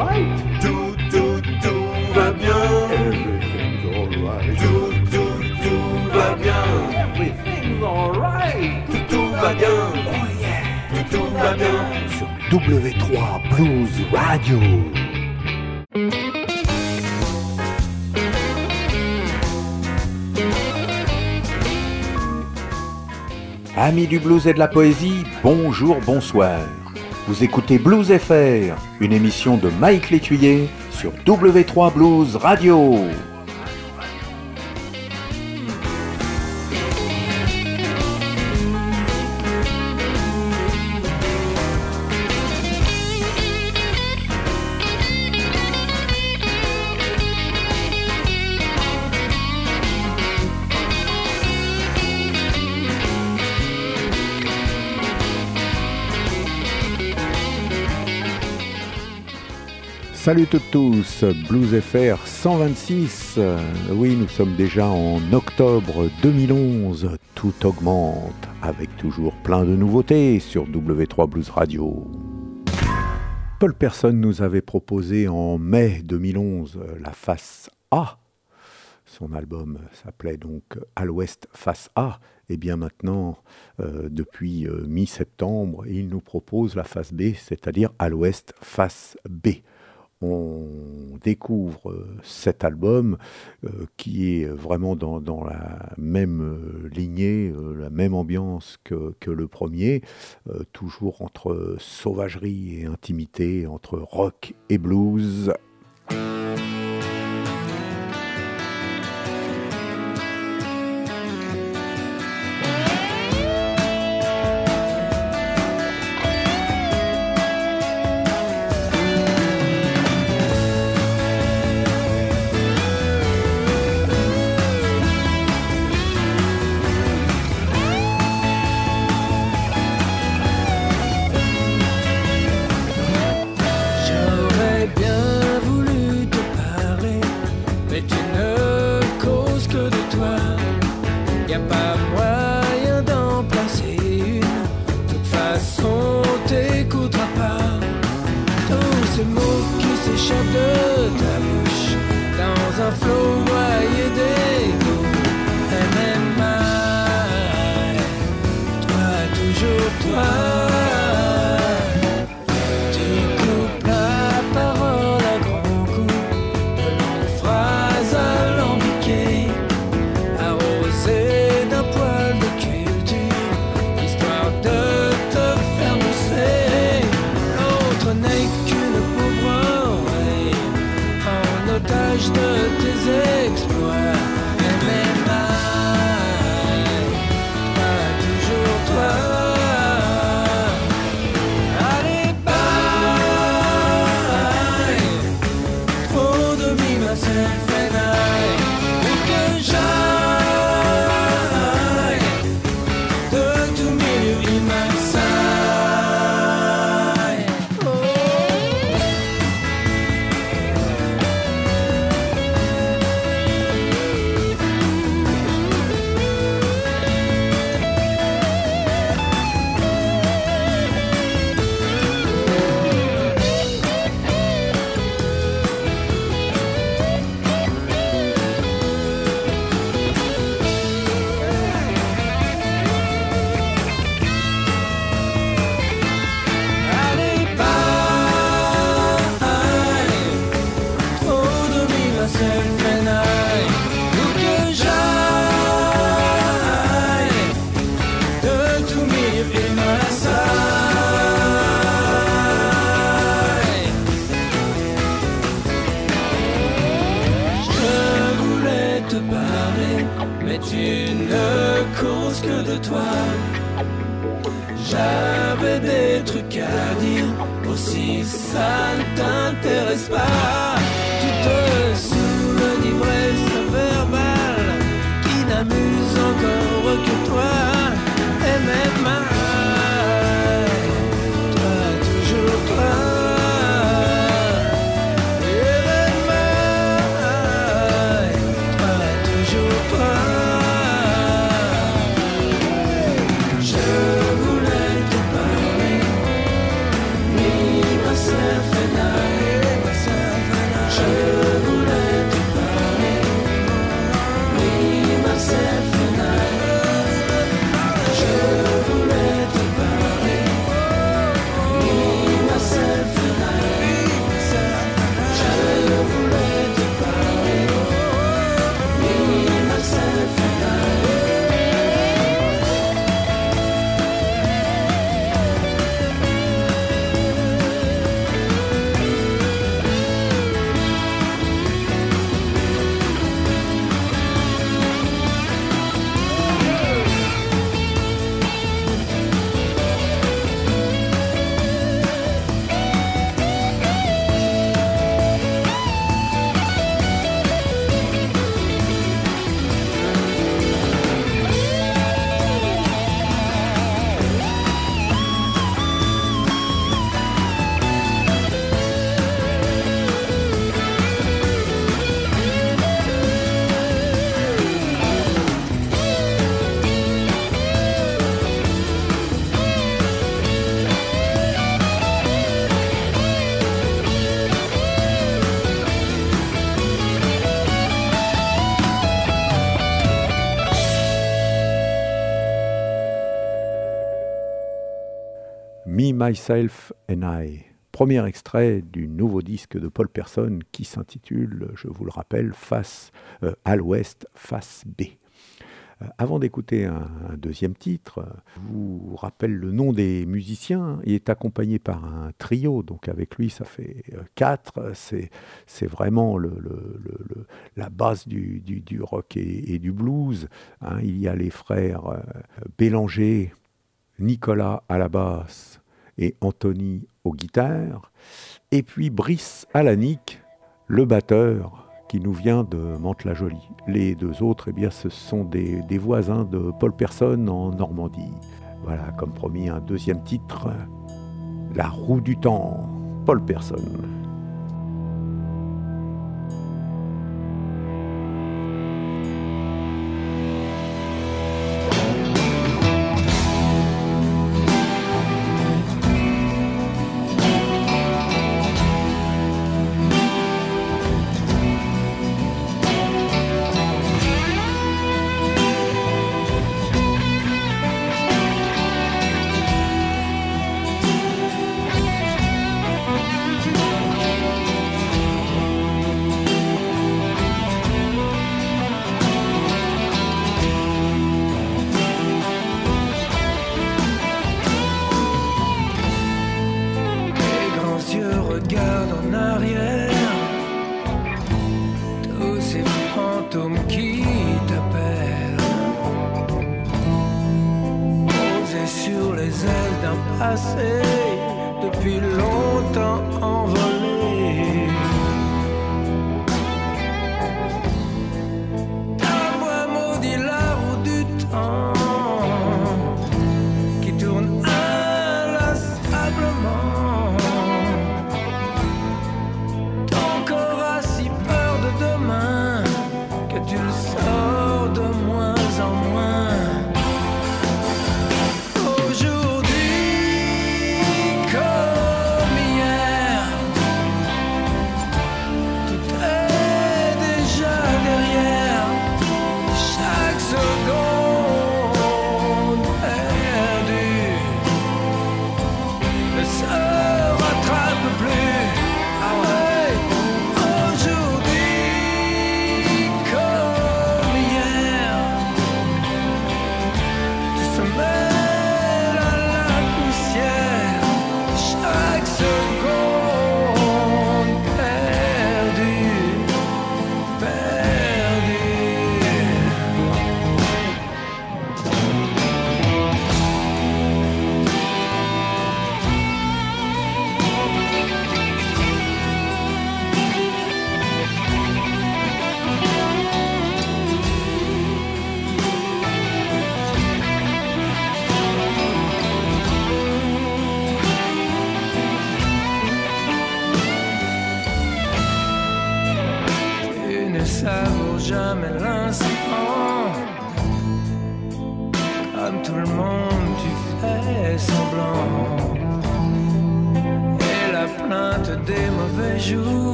Tout, tout, tout va bien. Everything's alright. Tout, tout, tout va bien. Everything's alright. Tout, va bien. Oh yeah. Tout va bien. Sur W3 Blues Radio. Amis du blues et de la poésie, bonjour, bonsoir. Vous écoutez Blues FR, une émission de Mike Létuyer sur W3 Blues Radio. Salut toutes tous, Blues FR 126. Euh, Oui, nous sommes déjà en octobre 2011. Tout augmente avec toujours plein de nouveautés sur W3 Blues Radio. Paul Person nous avait proposé en mai 2011 euh, la face A. Son album s'appelait donc À l'Ouest face A. Et bien maintenant, euh, depuis euh, mi-septembre, il nous propose la face B, c'est-à-dire À l'Ouest face B on découvre euh, cet album euh, qui est vraiment dans, la même euh, lignée, la même ambiance que, le premier, toujours entre sauvagerie et intimité, entre rock et blues. Myself and I. Premier extrait du nouveau disque de Paul Person qui s'intitule, je vous le rappelle, Face euh, à l'Ouest, Face B. Euh, avant d'écouter un, deuxième titre, je vous rappelle le nom des musiciens. Il est accompagné par un trio, donc avec lui ça fait euh, quatre. C'est, vraiment la base du, rock et, du blues. Hein. Il y a les frères Bélanger, Nicolas à la basse et Anthony aux guitares. Et puis Brice Alanic, le batteur qui nous vient de Mantes-la-Jolie. Les deux autres, eh bien, ce sont des, des voisins de Paul Person en Normandie. Voilà, comme promis, un deuxième titre, La roue du temps, Paul Person.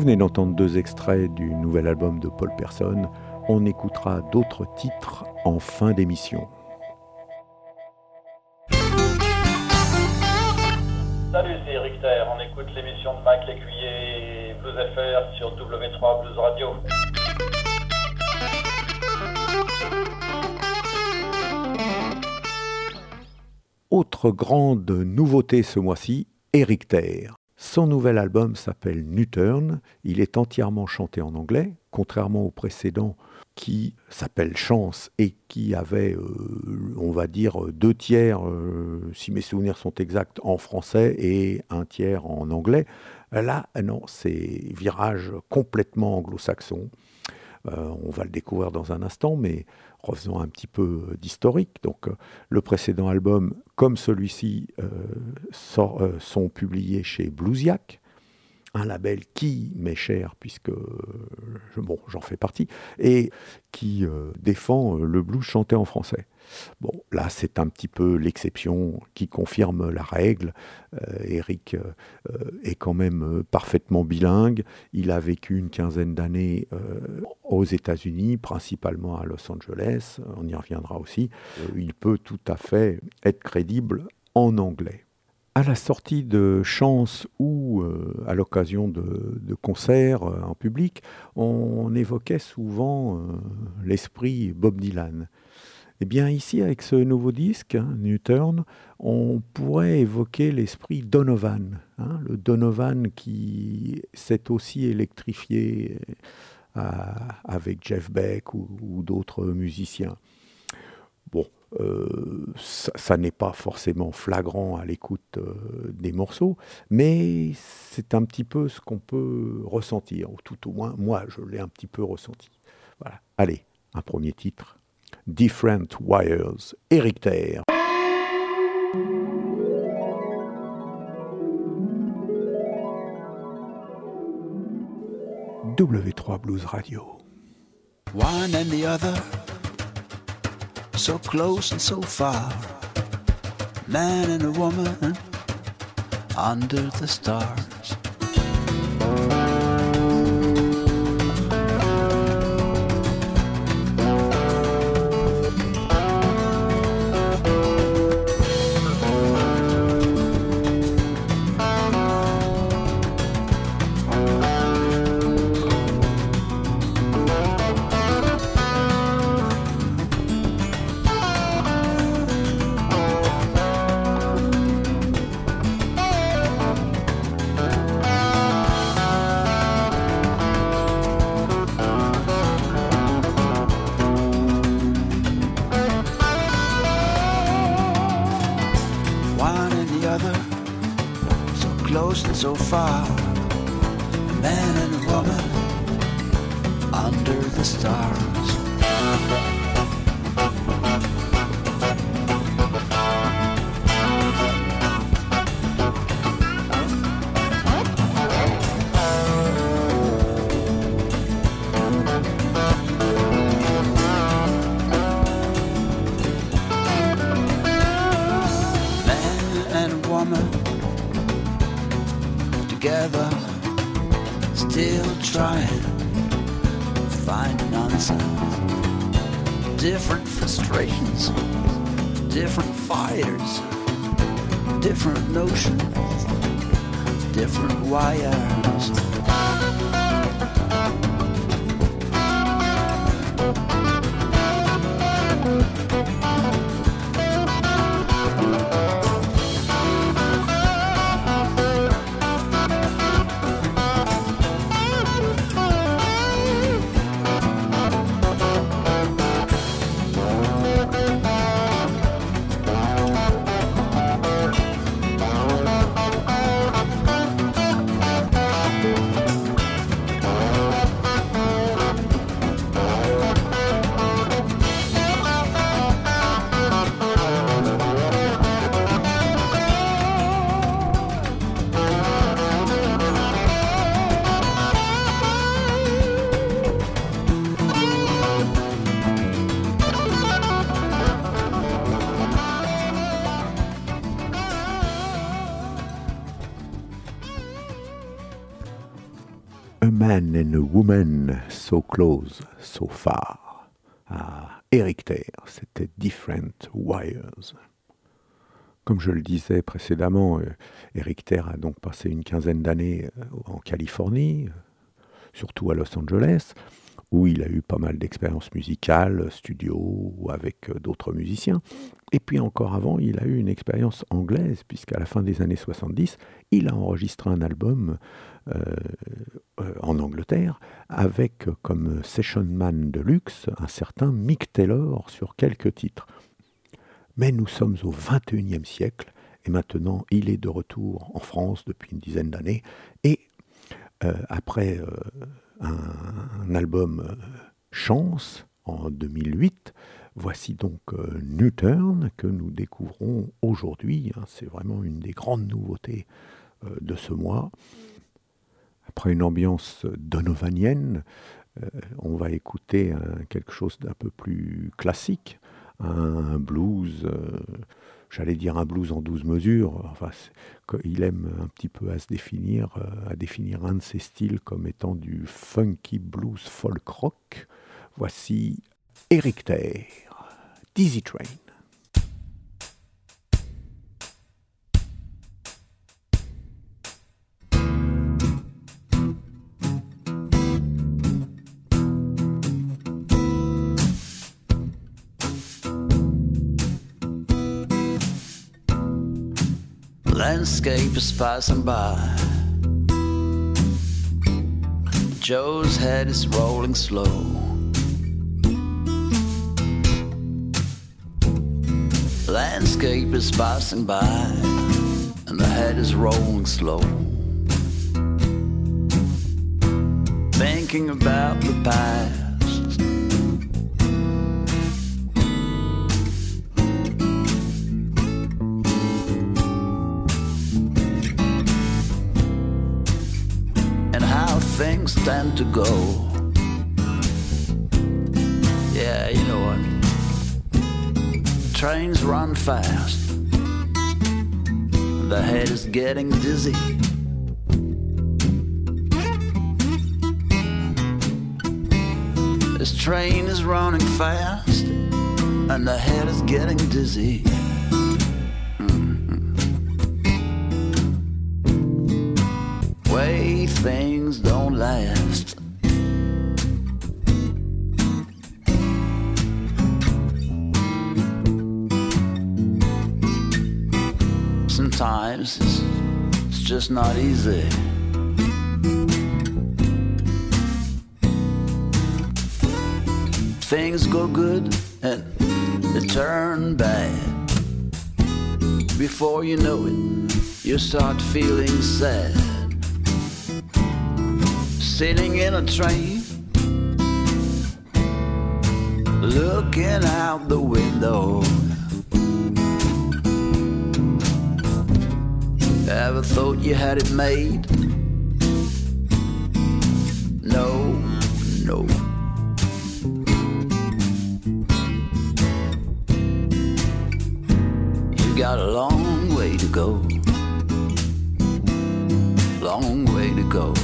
Venez d'entendre deux extraits du nouvel album de Paul Person. On écoutera d'autres titres en fin d'émission. Salut, c'est Richter. On écoute l'émission de Mike Lécuyer Blues FR sur W3 Blues Radio. Autre grande nouveauté ce mois-ci, Eric Terre. Son nouvel album s'appelle Nutern. Il est entièrement chanté en anglais, contrairement au précédent qui s'appelle Chance et qui avait, euh, on va dire, deux tiers, euh, si mes souvenirs sont exacts, en français et un tiers en anglais. Là, non, c'est virage complètement anglo-saxon. Euh, on va le découvrir dans un instant, mais refaisons un petit peu d'historique. Donc, euh, le précédent album, comme celui-ci, euh, sont publiés chez Bluesiac, un label qui m'est cher puisque j'en fais partie et qui défend le blues chanté en français. Bon, là, c'est un petit peu l'exception qui confirme la règle. Euh, Eric euh, est quand même euh, parfaitement bilingue. Il a vécu une quinzaine d'années aux États-Unis, principalement à Los Angeles. On y reviendra aussi. il peut tout à fait être crédible en anglais. À la sortie de Chance ou à l'occasion de, concerts en public, on évoquait souvent l'esprit Bob Dylan. Eh bien, ici, avec ce nouveau disque, hein, Newturn, on pourrait évoquer l'esprit Donovan. Hein, le Donovan qui s'est aussi électrifié euh, avec Jeff Beck ou, d'autres musiciens. Euh, ça, n'est pas forcément flagrant à l'écoute euh, des morceaux, mais c'est un petit peu ce qu'on peut ressentir, ou tout au moins, moi, je l'ai un petit peu ressenti. Voilà. Allez, un premier titre. Different Wires, Eric Terre. W3 Blues Radio. One and the other, so close and so far. Man and a woman under the stars. Man and a Woman, So Close, So Far. Ah, Eric Ter, c'était Different Wires. Comme je le disais précédemment, euh, Eric Ter a donc passé une quinzaine d'années euh, en Californie, euh, surtout à Los Angeles, où il a eu pas mal d'expériences musicales, studio avec d'autres musiciens. Et puis encore avant, il a eu une expérience anglaise, puisqu'à la fin des années 70, il a enregistré un album en Angleterre, avec comme session man de luxe un certain Mick Taylor sur quelques titres. Mais nous sommes au XXIe siècle, et maintenant il est de retour en France depuis une dizaine d'années, et euh, après un, album Chance en 2008, voici donc Turn que nous découvrons aujourd'hui. Hein. C'est vraiment une des grandes nouveautés de ce mois. Après une ambiance donovanienne, euh, on va écouter quelque chose d'un peu plus classique, un, blues, euh, j'allais dire un blues en douze mesures. Enfin, il aime un petit peu à se définir, euh, à définir un de ses styles comme étant du funky blues folk rock. Voici Eric Ter, Dizzy Train. Landscape is passing by. Joe's head is rolling slow. Landscape is passing by, and the head is rolling slow. Thinking about the past things tend to go. Yeah, you know what? Trains run fast. The head is getting dizzy. This train is running fast, and the head is getting dizzy. It's not easy. Things go good and they turn bad. Before you know it, you start feeling sad sitting in a train, looking out the window. Ever thought you had it made? No, no. You got a long way to go. Long way to go.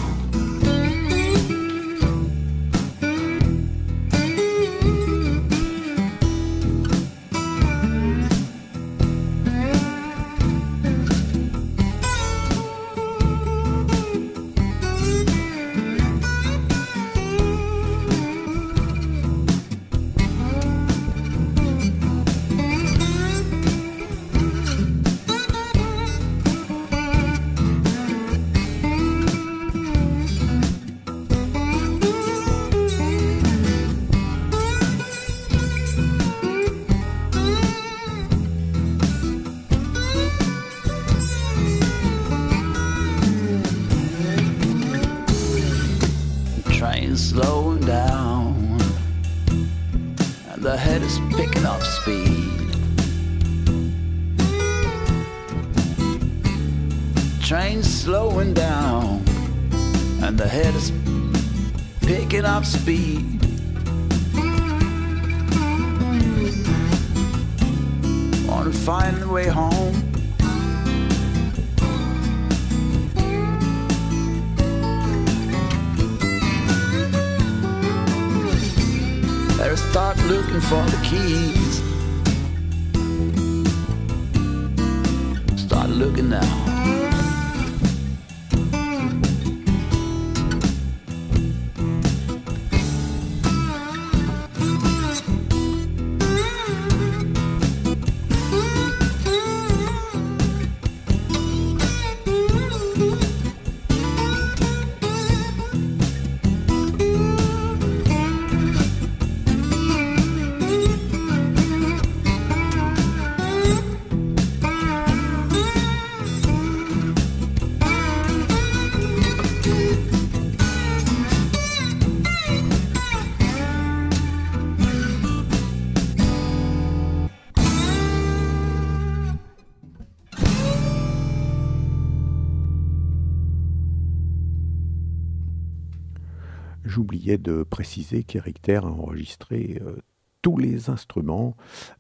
J'oubliais de préciser qu'Eric Terre a enregistré euh, tous les instruments,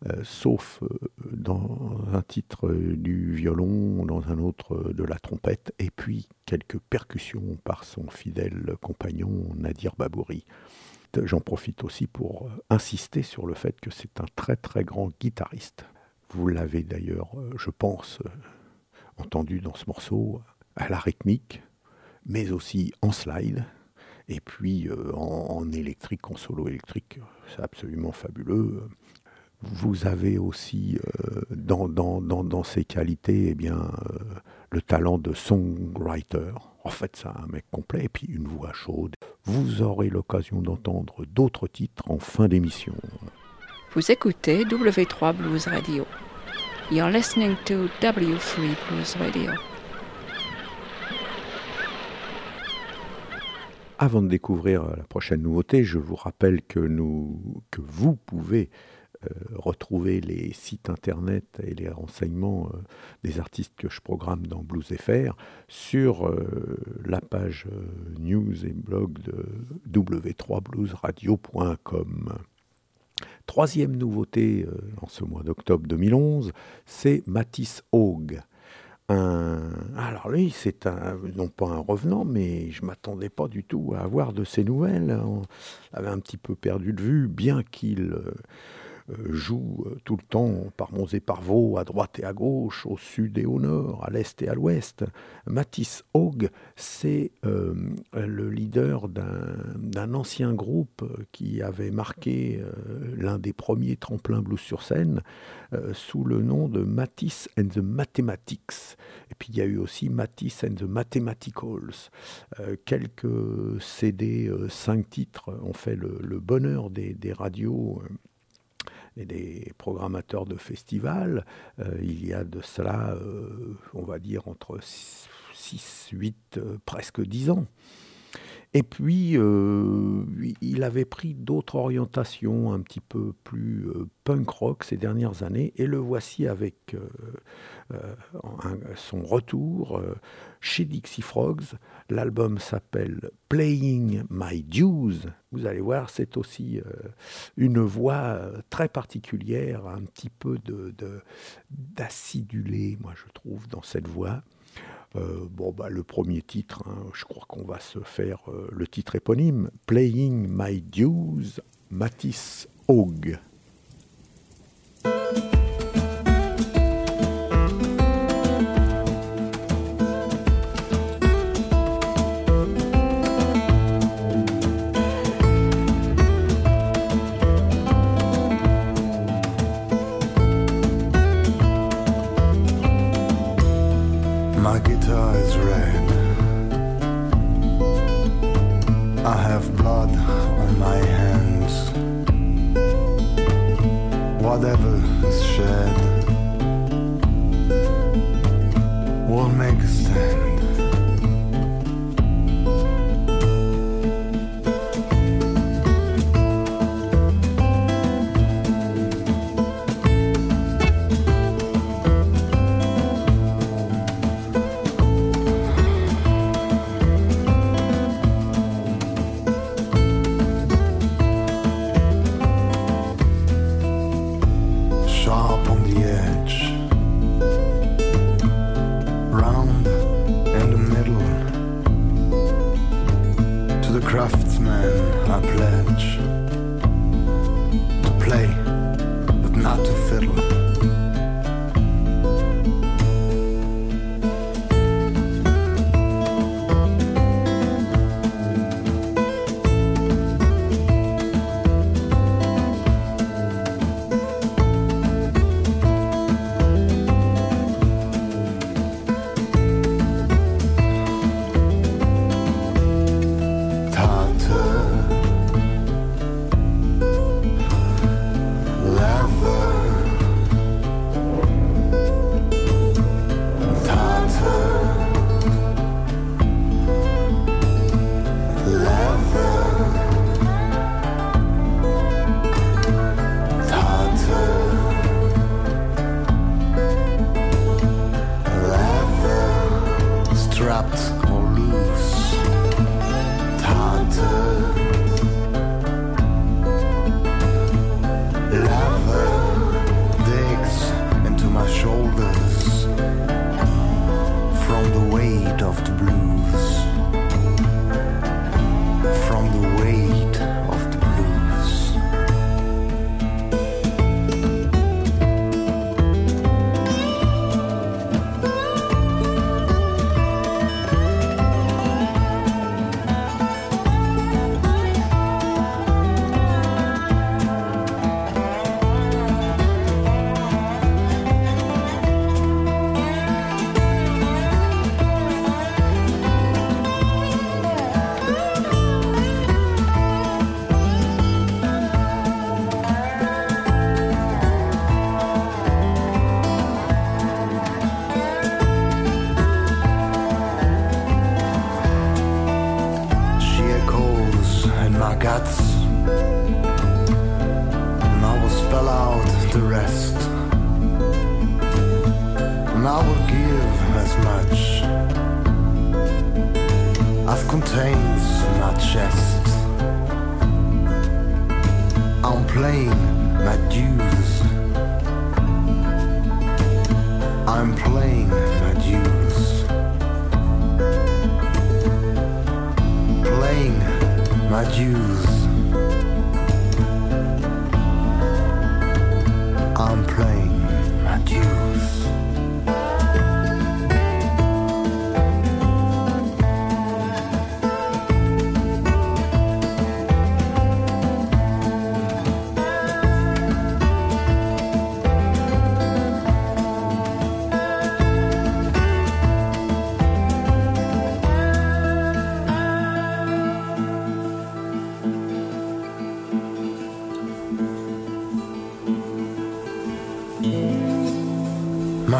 euh, sauf euh, dans un titre du violon, dans un autre de la trompette, et puis quelques percussions par son fidèle compagnon Nadir Babouri. J'en profite aussi pour insister sur le fait que c'est un très très grand guitariste. Vous l'avez d'ailleurs, je pense, entendu dans ce morceau à la rythmique, mais aussi en slide. Et puis euh, en, électrique, en solo électrique, c'est absolument fabuleux. Vous avez aussi euh, dans, dans, ces qualités eh bien, euh, le talent de songwriter. En fait, c'est un mec complet et puis une voix chaude. Vous aurez l'occasion d'entendre d'autres titres en fin d'émission. Vous écoutez W3 Blues Radio. You're listening to W3 Blues Radio. Avant de découvrir la prochaine nouveauté, je vous rappelle que, vous pouvez euh, retrouver les sites internet et les renseignements euh, des artistes que je programme dans Blues FR sur euh, la page news et blog de w3bluesradio.com. Troisième nouveauté en ce mois d'octobre 2011, c'est Matisse Haug alors lui, c'est un, non pas un revenant, mais je m'attendais pas du tout à avoir de ses nouvelles. On avait un petit peu perdu de vue, bien qu'il euh, joue euh, tout le temps par Mons et par Vaux, à droite et à gauche, au sud et au nord, à l'est et à l'ouest. Matisse Haug, c'est euh, le leader d'un ancien groupe qui avait marqué l'un des premiers tremplins blues sur scène sous le nom de Matisse and the Mathematics. Et puis il y a eu aussi Matisse and the Mathematicals. quelques CD, cinq titres ont fait le, bonheur des, des radios et des programmateurs de festivals. Euh, il y a de cela, euh, on va dire, entre 6, 8, euh, presque 10 ans. Et puis, il avait pris d'autres orientations un petit peu plus punk rock ces dernières années, et le voici avec son retour chez Dixie Frogs. L'album s'appelle Playing My Dues. Vous allez voir, c'est aussi euh, une voix euh, très particulière, un petit peu d'acidulé, moi je trouve, dans cette voix. Euh, bon, bah, le premier titre, hein, je crois qu'on va se faire le titre éponyme, Playing My Dues, Matisse Haug. przed ma plaine.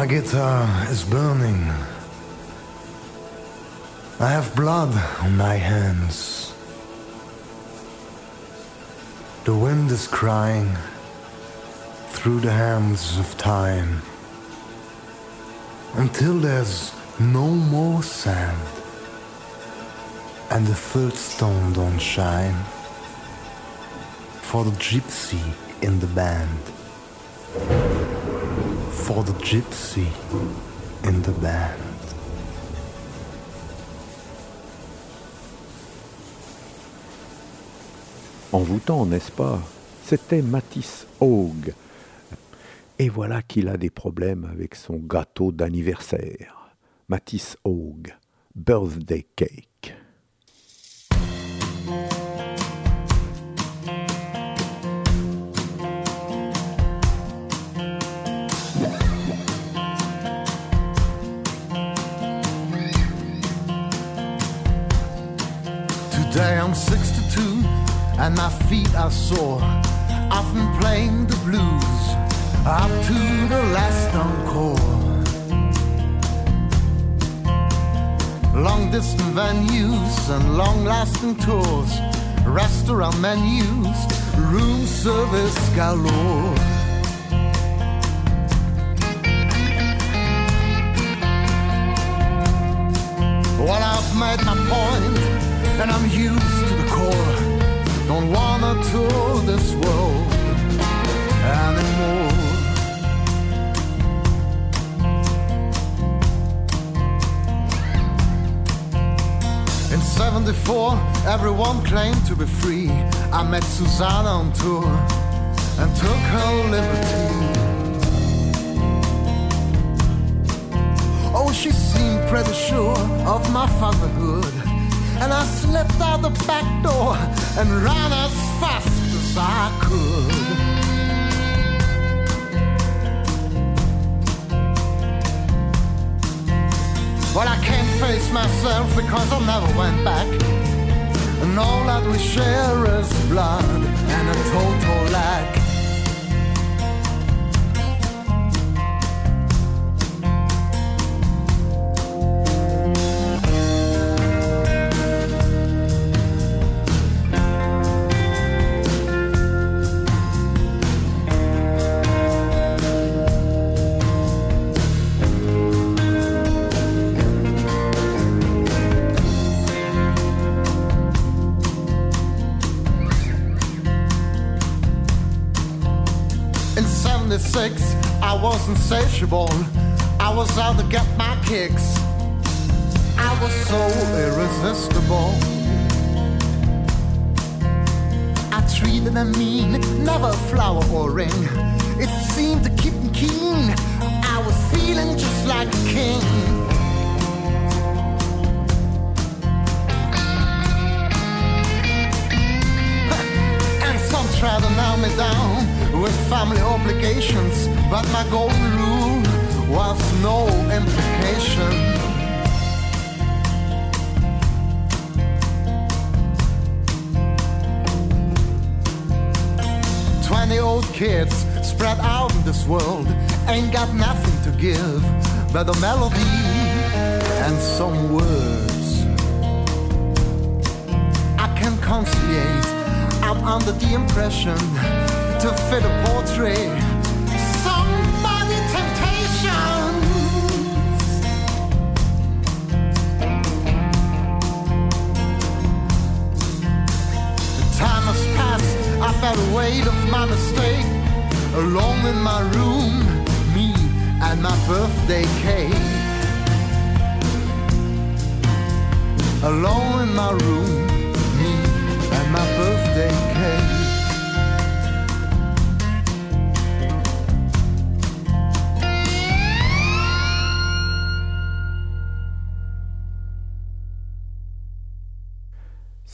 Guitar is burning. I have blood on my hands. The wind is crying through the hands of time until there's no more sand and the third stone don't shine for the gypsy in the band for the gypsy in the band. Envoûtant, n'est-ce pas? C'était Matisse Haug. Et voilà qu'il a des problèmes avec son gâteau d'anniversaire. Matisse Haug, Birthday Cake. Today I'm 62 and my feet are sore. I've been playing the blues up to the last encore. Long distance venues and long lasting tours, restaurant menus, room service galore. Well, I've made my point and I'm used to the core. Don't wanna tour this world anymore. In 74, everyone claimed to be free. I met Susanna on tour. and took her liberty. Oh, she seemed pretty sure of my fatherhood. And I slipped out the back door and ran as fast as I could. Well, I can't face myself because I never went back. And all that we share is blood and a total lack.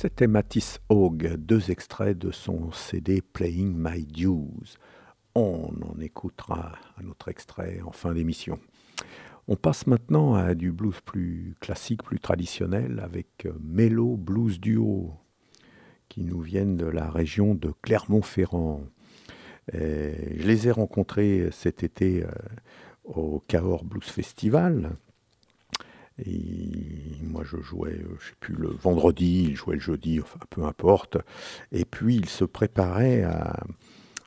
C'était Matisse Haug, deux extraits de son CD Playing My Dues. On en écoutera un autre extrait en fin d'émission. On passe maintenant à du blues plus classique, plus traditionnel, avec euh, Mello Blues Duo, qui nous viennent de la région de Clermont-Ferrand. Je les ai rencontrés cet été euh, au Cahors Blues Festival. Moi, je jouais, euh, je sais plus, le vendredi, il jouait le jeudi, peu importe. Et puis, il se préparait à,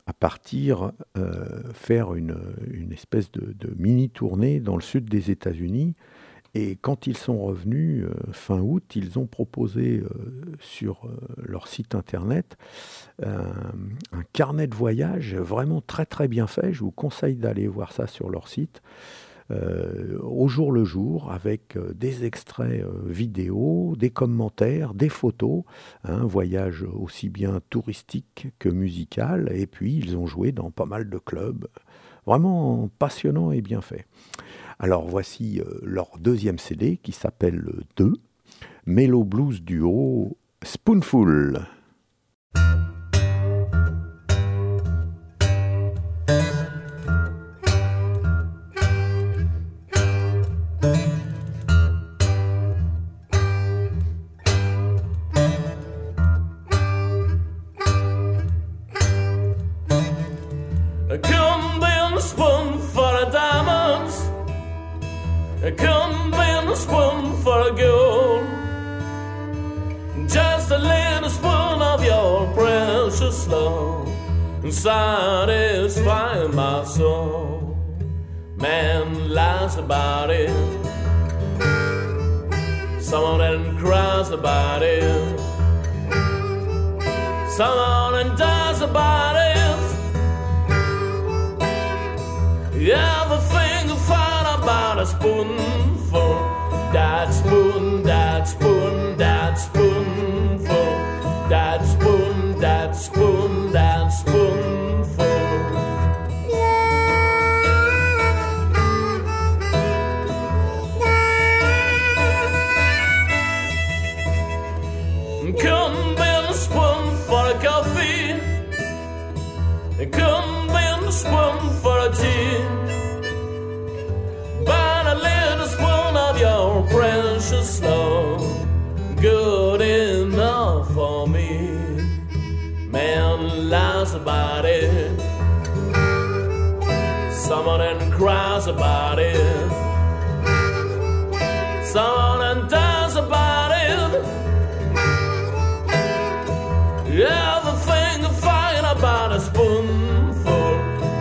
à partir euh, faire une, espèce de, mini-tournée dans le sud des États-Unis. Et quand ils sont revenus euh, fin août, ils ont proposé euh, sur leur site internet un carnet de voyage vraiment très très bien fait. Je vous conseille d'aller voir ça sur leur site euh, au jour le jour avec euh, des extraits euh, vidéo, des commentaires, des photos, un voyage aussi bien touristique que musical. Et puis ils ont joué dans pas mal de clubs, vraiment passionnant et bien fait. Alors voici leur deuxième CD qui s'appelle 2, Mellow Blues Duo Spoonful. Satisfying my soul. Man lies about it. Some of them cries about it. Some of them dies about it. Everything you find about a spoonful. That spoon, that spoon, cries about it. Someone dies about it. Everything fine about a spoonful.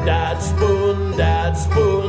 That spoon, that spoon,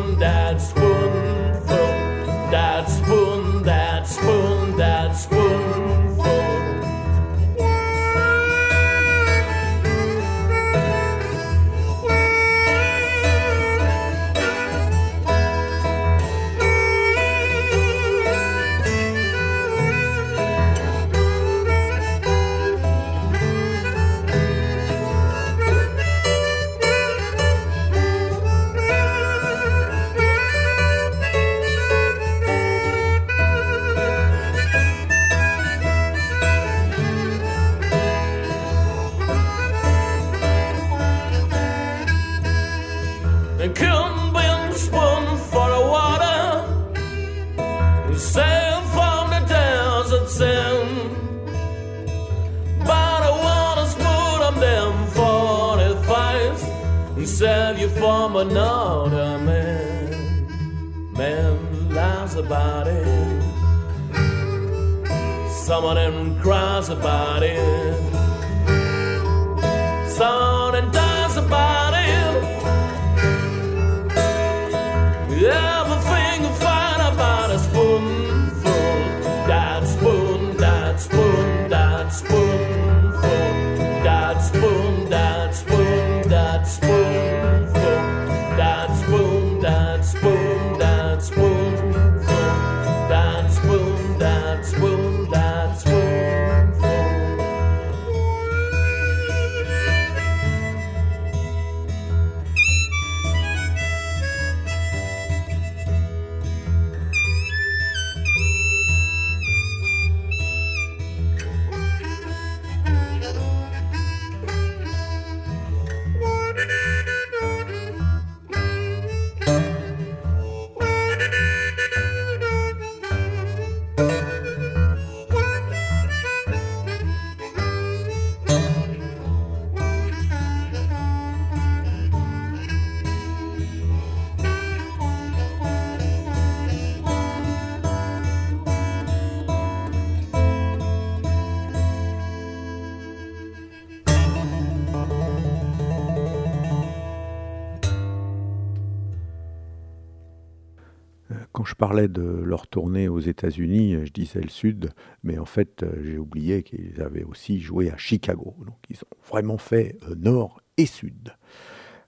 parlais de leur tournée aux États-Unis, je disais le Sud, mais en fait, euh, j'ai oublié qu'ils avaient aussi joué à Chicago. Donc, ils ont vraiment fait euh, Nord et Sud.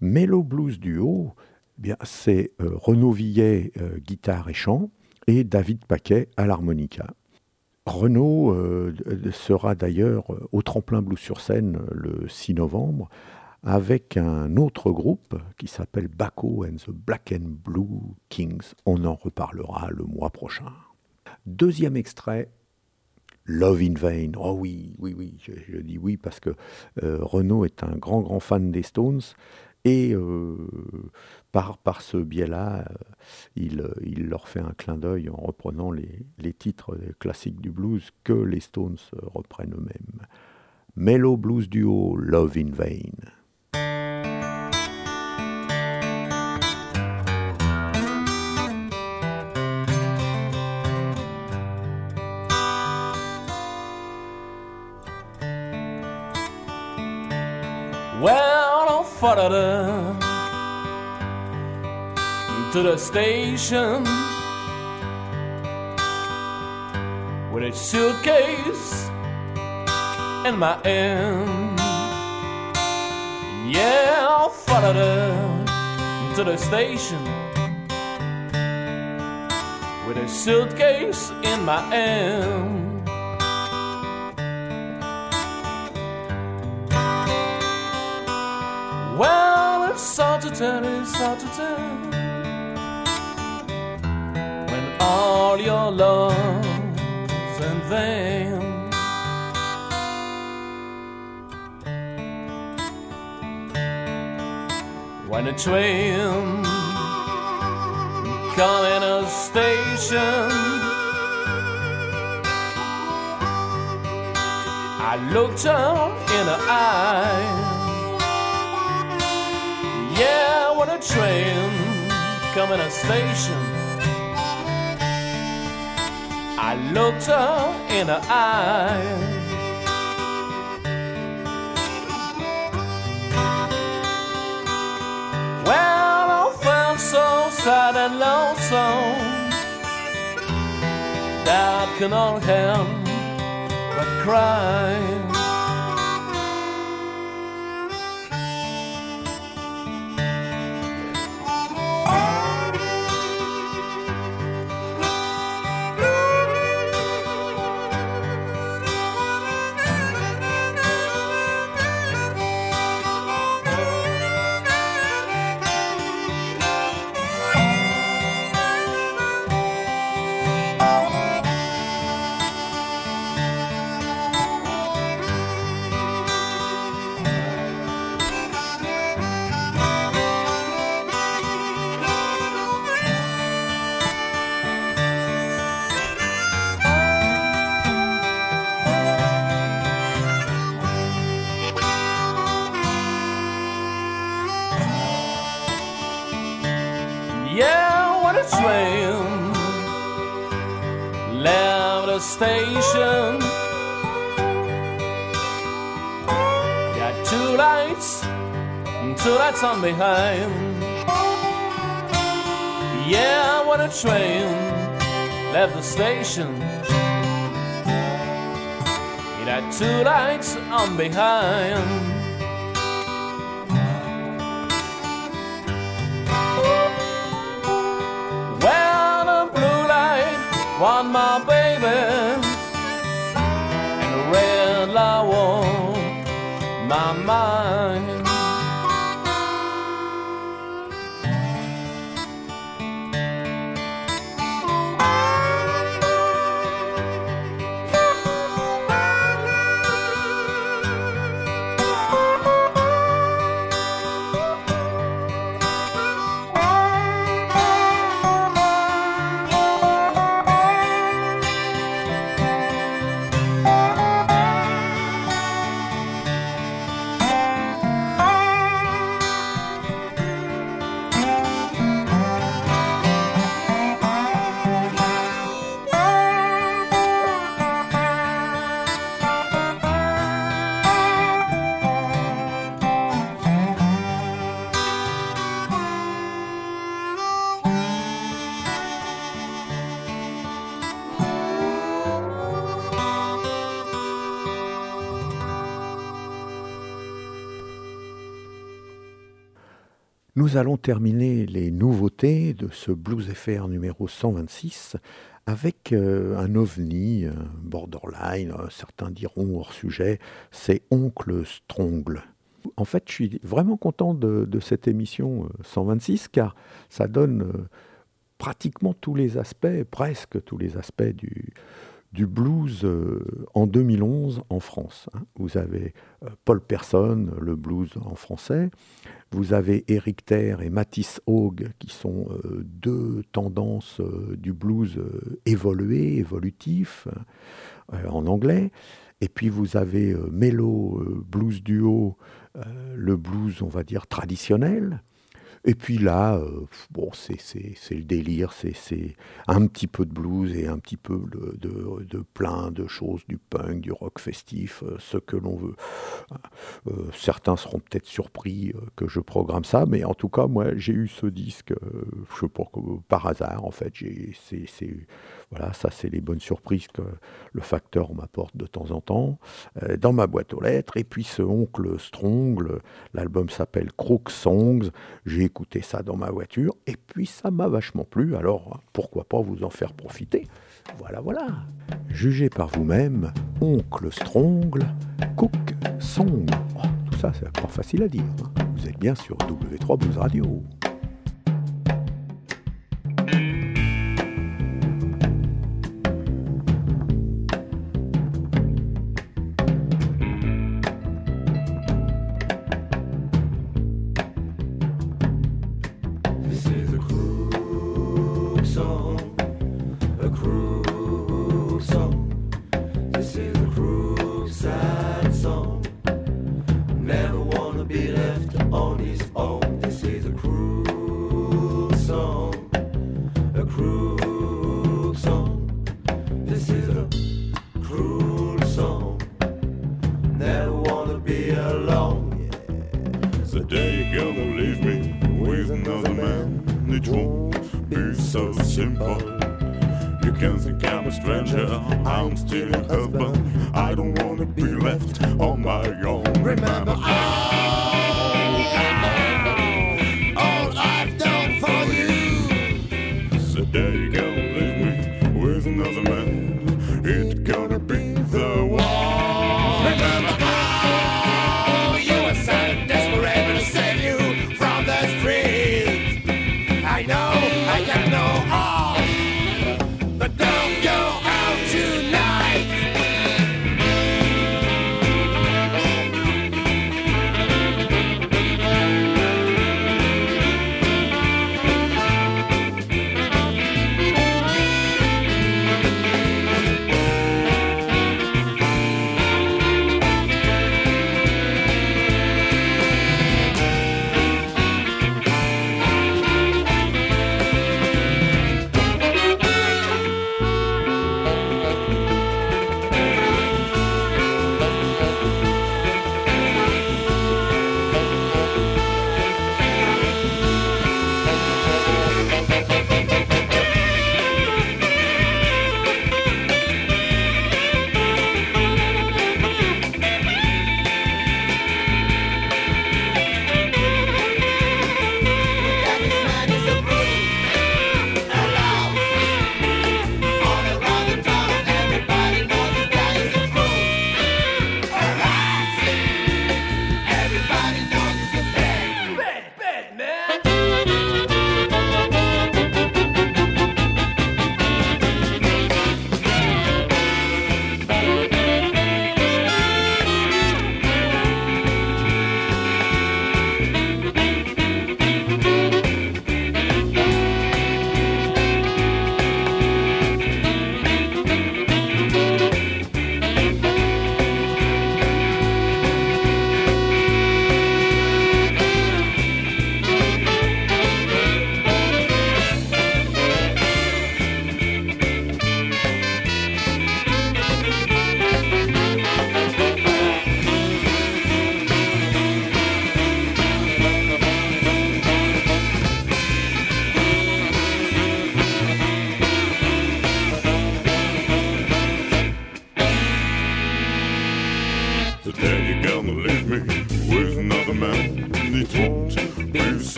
Mellow Blues Duo, eh bien, c'est euh, Renaud Villet, guitare et chant, et David Paquet à l'harmonica. Renaud sera d'ailleurs au Tremplin Blues sur scène le 6 novembre avec un autre groupe qui s'appelle Baco and the Black and Blue Kings. On en reparlera le mois prochain. Deuxième extrait, Love in Vain. Oh oui, oui, oui, je, dis oui parce que euh, Renaud est un grand, grand fan des Stones et euh, par, par ce biais-là, euh, il, il leur fait un clin d'œil en reprenant les, les titres classiques du blues que les Stones reprennent eux-mêmes. Mellow Blues Duo, Love in Vain. Well, I followed her to the station with a suitcase in my hand. Yeah, I followed her to the station with a suitcase in my hand. very Saturday when all your loves and them when a train come in a station I looked her in her eyes. Yeah, when a train coming a station. I looked her in her eye. Well, I felt so sad and lonesome that I cannot help but cry. Behind. Yeah, when a train left the station, it had two lights on behind. Well, the blue light want my baby, Nous allons terminer les nouveautés de ce Blues FR numéro 126 avec euh, un ovni, un borderline, euh, certains diront hors sujet, c'est Oncle Strongle. En fait, je suis vraiment content de, de cette émission euh, 126 car ça donne euh, pratiquement tous les aspects, presque tous les aspects du, du blues euh, en 2011 en France. hein. Vous avez euh, Paul Person, le blues en français. Vous avez Eric Terre et Matisse Haug, qui sont euh, deux tendances du blues évolué, évolutif, en anglais. Et puis vous avez Mello Blues Duo, le blues, on va dire, traditionnel. Et puis là, euh, bon, c'est le délire, c'est un petit peu de blues et un petit peu de, de- plein de choses, du punk, du rock festif, euh, ce que l'on veut. Euh, certains seront peut-être surpris que je programme ça, mais en tout cas, moi, j'ai eu ce disque, je sais pas, par hasard, en fait. C'est- voilà, ça, c'est les bonnes surprises que le facteur m'apporte de temps en temps, euh, dans ma boîte aux lettres. Et puis ce oncle Strongle, l'album s'appelle Crook Songs. J'ai écouté ça dans ma voiture, et puis ça m'a vachement plu. Alors, pourquoi pas vous en faire profiter? Voilà, voilà. Jugez par vous-même, oncle Strongle, Cook Song. Oh, tout ça, c'est pas facile à dire. hein. Vous êtes bien sur W3 Blues Radio.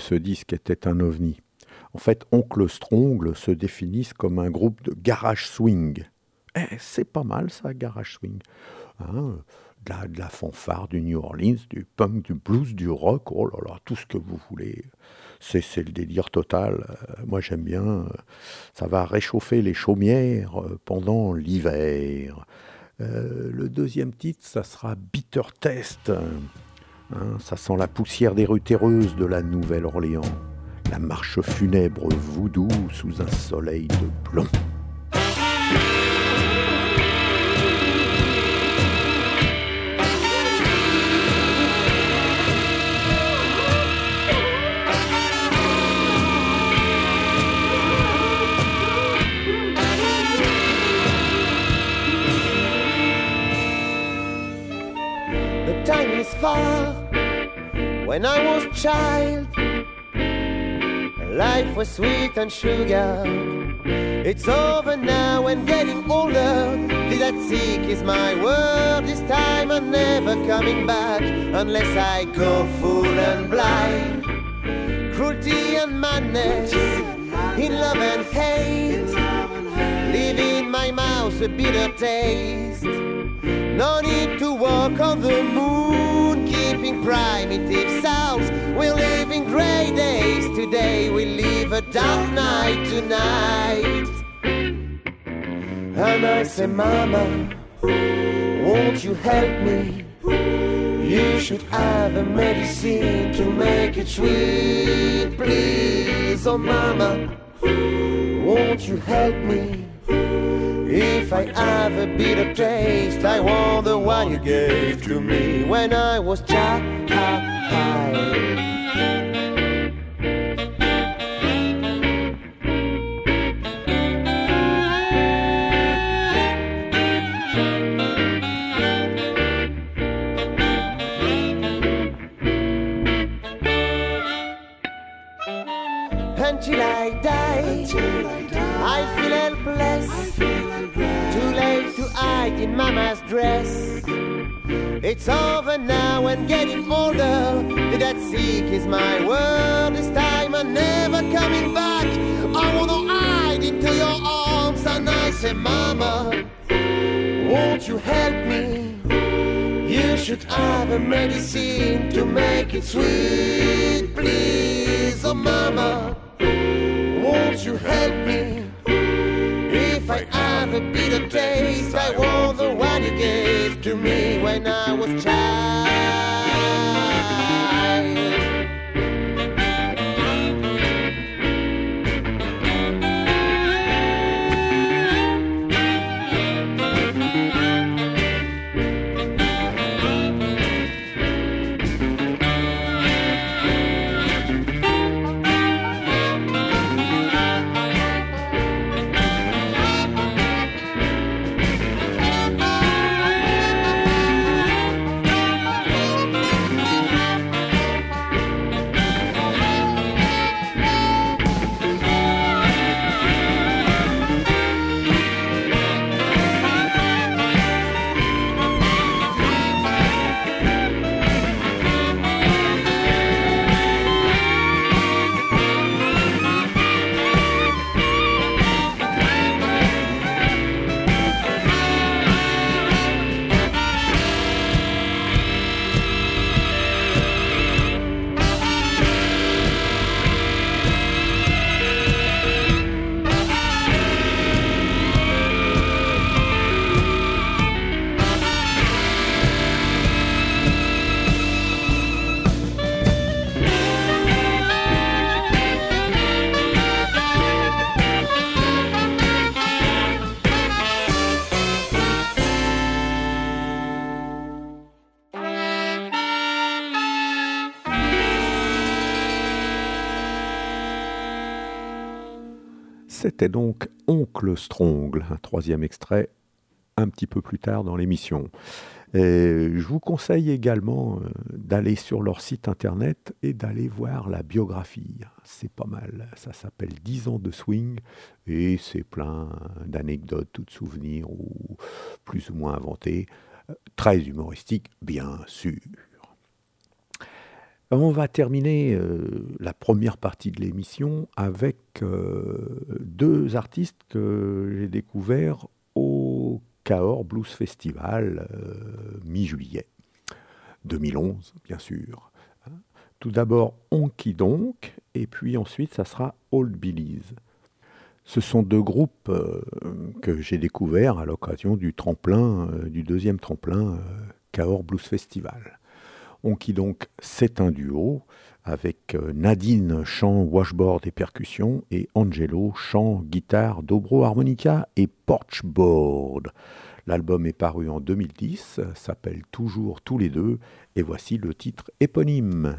Ce disque était un ovni, en fait, Oncle Strongle se définissent comme un groupe de garage swing. Eh, c'est pas mal ça, garage swing. Hein, de, la, de la fanfare du New Orleans, du punk, du blues, du rock, oh là là, tout ce que vous voulez. C'est le délire total. Euh, moi j'aime bien. euh, ça va réchauffer les chaumières euh, pendant l'hiver. Le deuxième titre, ça sera Bitter Test. Hein, ça sent la poussière des rues terreuses de la Nouvelle-Orléans. La marche funèbre voodoo sous un soleil de plomb. Child, life was sweet and sugar. It's over now and getting older. That sick is my word. This time I'm never coming back unless I go full and blind. Cruelty and madness, in love and hate, leaving my mouth a bitter taste. No need to walk on the moon, keeping primitive sounds. We're living gray days today. We live a dark night tonight. And I say, Mama, won't you help me? You should have a medicine to make it sweet, please. Oh, Mama, won't you help me? If I have a taste, I want the one you gave to me when I was child. In mama's dress. It's over now and getting older. That sick is my word. This time I'm never coming back. I wanna hide into your arms and I say, Mama, won't you help me? You should have a medicine to make it sweet, please, oh Mama. Won't you help me? I have a bitter taste, I want the one you gave to me when I was child. C'était donc Oncle Strongle, un troisième extrait un petit peu plus tard dans l'émission. Je vous conseille également euh, d'aller sur leur site internet et d'aller voir la biographie. C'est pas mal. Ça s'appelle 10 ans de swing et c'est plein d'anecdotes ou de souvenirs ou plus ou moins inventés. Euh, Très humoristique, bien sûr. On va terminer euh, la première partie de l'émission avec euh, deux artistes que j'ai découverts au Cahors Blues Festival euh, mi-juillet 2011, bien sûr. Hein. Tout d'abord Honky Donk, et puis ensuite ça sera Old Billy's. Ce sont deux groupes que j'ai découverts à l'occasion du tremplin, du deuxième tremplin Cahors Blues Festival. Honky donc, c'est un duo avec euh, Nadine chant washboard et percussion et Angelo chant guitare, dobro, harmonica et porchboard. L'album est paru en 2010, s'appelle Toujours tous les deux et voici le titre éponyme.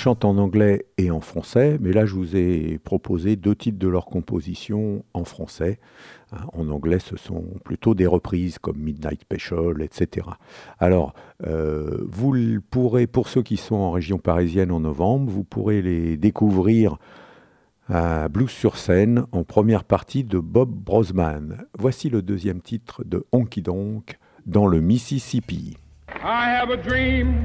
Chantent en anglais et en français, mais là je vous ai proposé deux titres de leur composition en français. Hein, En anglais, ce sont plutôt des reprises comme Midnight Special, etc. Alors, euh, vous pourrez, pour ceux qui sont en région parisienne en novembre, vous pourrez les découvrir à Blues sur scène en première partie de Bob Brosman. Voici le deuxième titre de Honky Donk dans le Mississippi. I have a dream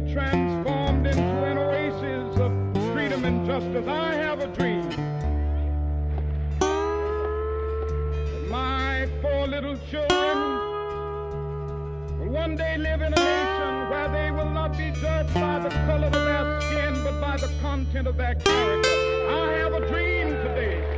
transformed into an oasis of freedom and justice. I have a dream. that My four little children will one day live in a nation where they will not be judged by the color of their skin, but by the content of their character. I have a dream today.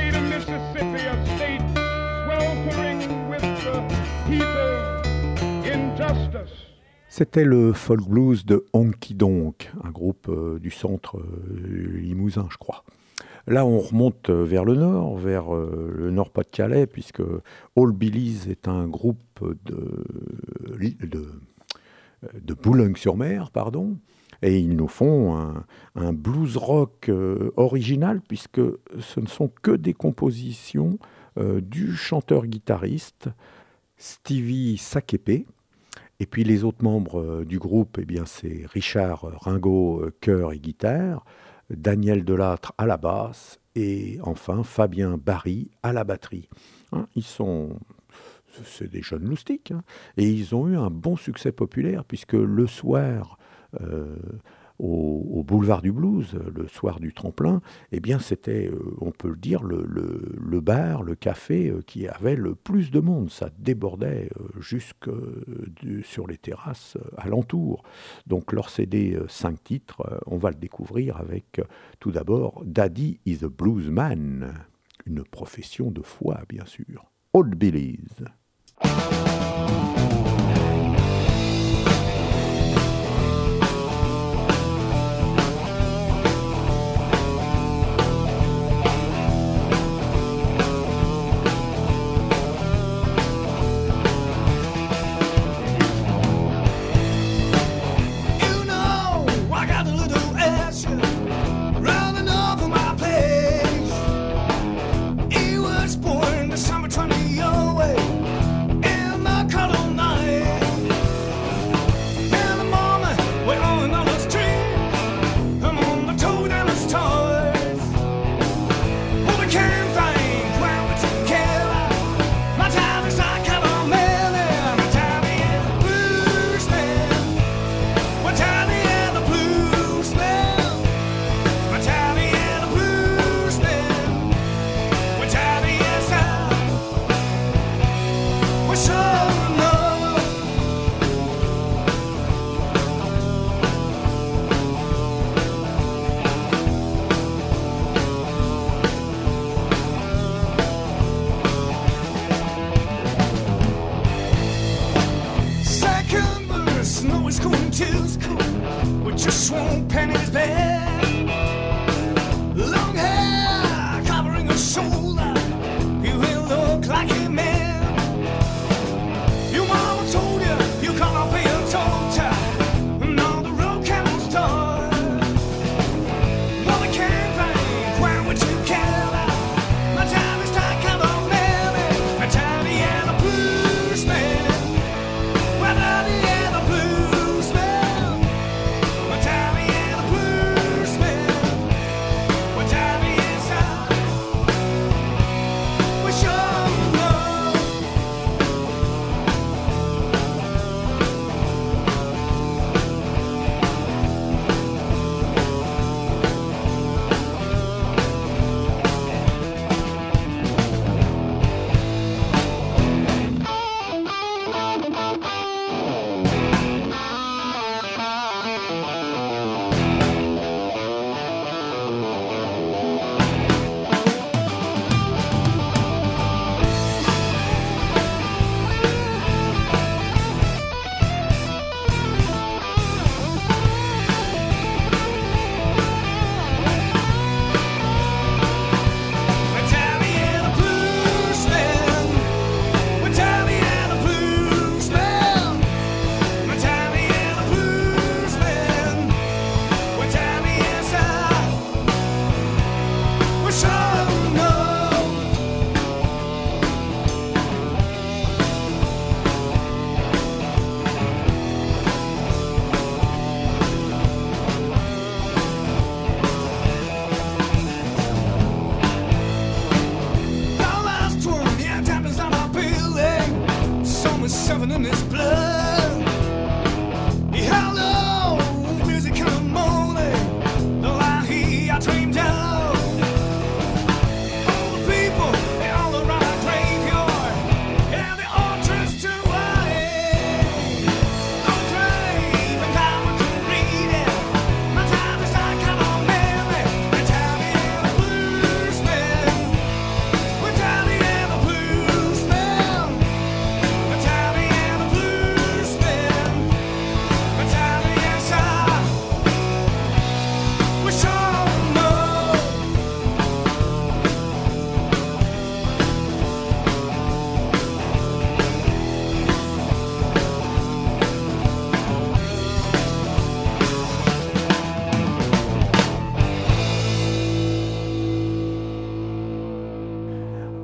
C'était le folk blues de Honky Donk, un groupe euh, du centre euh, limousin, je crois. Là, on remonte euh, vers le nord, vers le Nord-Pas-de-Calais, puisque All Billies est un groupe de, de, Boulogne-sur-Mer, pardon, et ils nous font un, blues rock original, puisque ce ne sont que des compositions du chanteur-guitariste Stevie Sakepe. Et puis les autres membres euh, du groupe, eh bien c'est Richard Ringo, euh, chœur et guitare, Daniel Delattre à la basse et enfin Fabien Barry à la batterie. Hein, ils sont c'est des jeunes loustiques. hein. Et ils ont eu un bon succès populaire, puisque le soir, euh, au, boulevard du blues, le soir du tremplin, eh bien c'était, euh, on peut le dire, le, bar, le café euh, qui avait le plus de monde. Ça débordait euh, jusque sur les terrasses alentour. Donc leur CD 5 titres, on va le découvrir avec tout d'abord Daddy is a bluesman, une profession de foi bien sûr. Old Billies.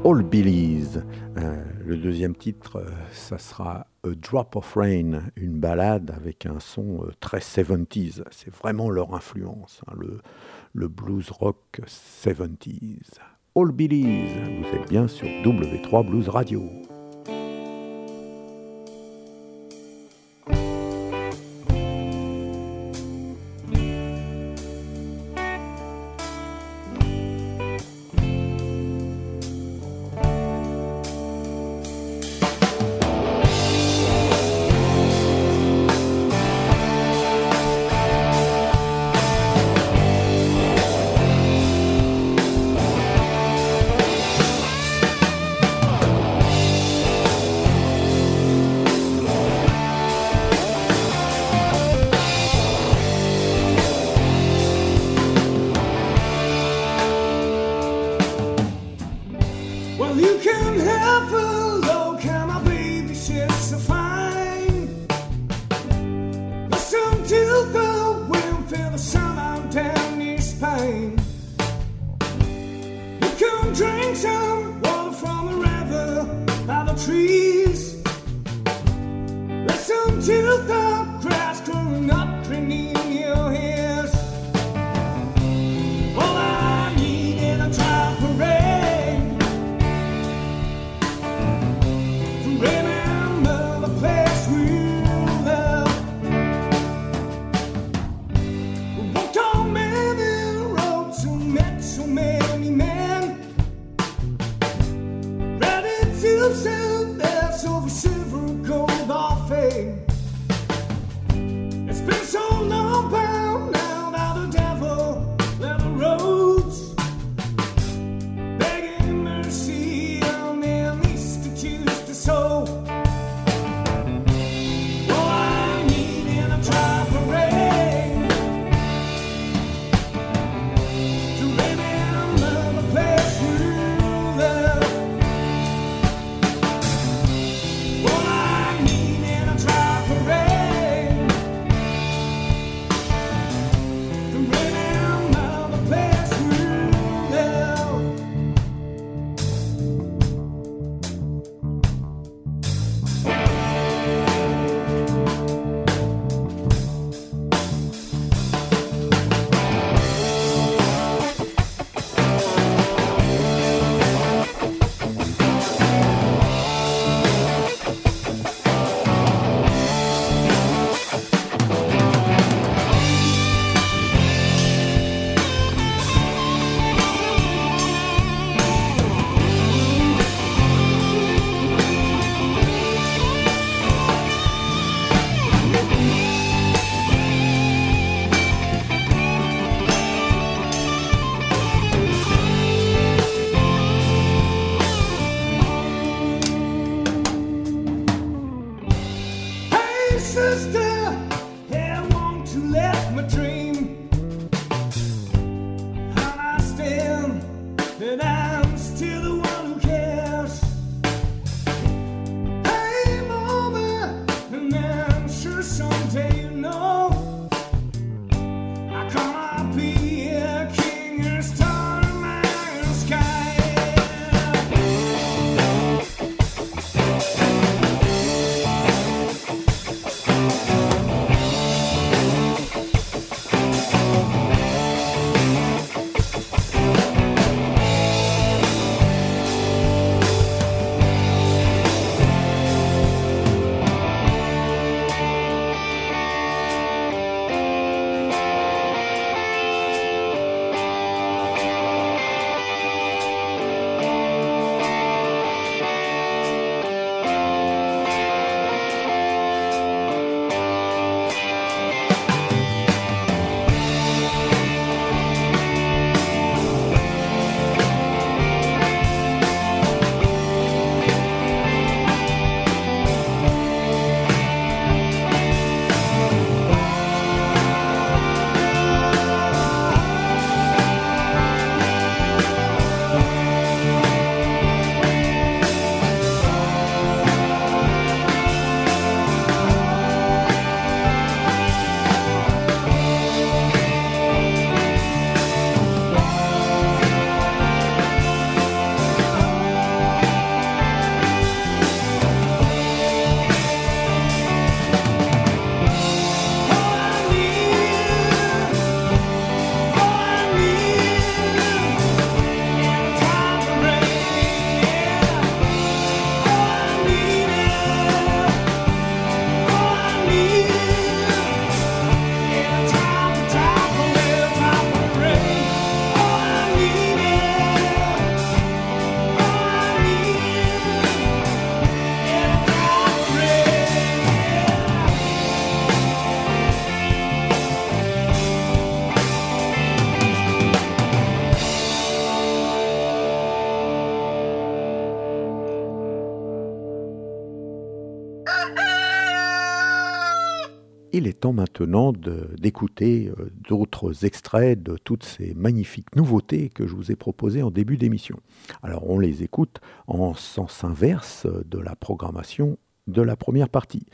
All Billies. Euh, le deuxième titre, euh, ça sera A Drop of Rain, une balade avec un son euh, très 70s. C'est vraiment leur influence, hein, le, blues rock 70s. All Billies, vous êtes bien sur W3 Blues Radio. Il est temps maintenant d'écouter euh, d'autres extraits de toutes ces magnifiques nouveautés que je vous ai proposées en début d'émission. Alors on les écoute en sens inverse de la programmation de la première partie.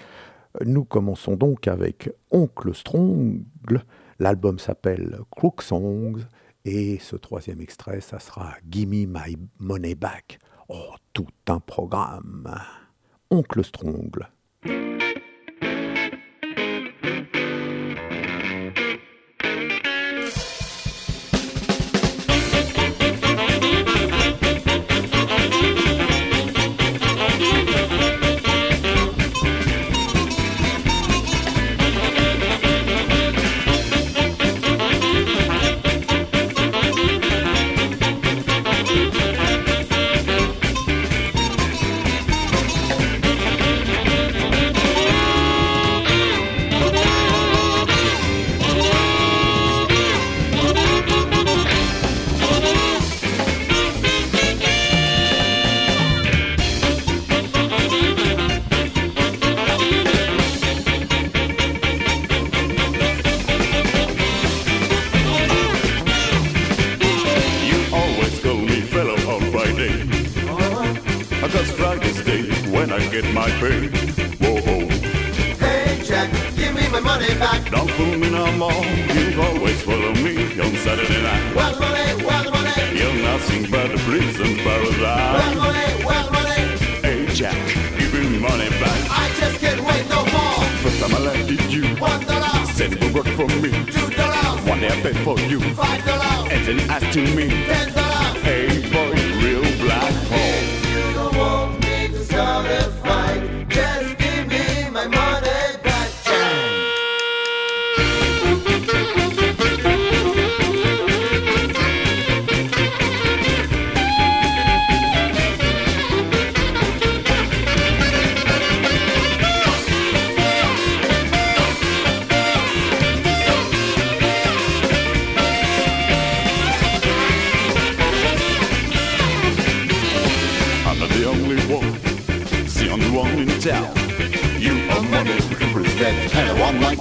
Nous commençons donc avec Oncle Strongle. L'album s'appelle Crook Songs et ce troisième extrait, ça sera Gimme My Money Back. Oh, tout un programme. Oncle Strongle.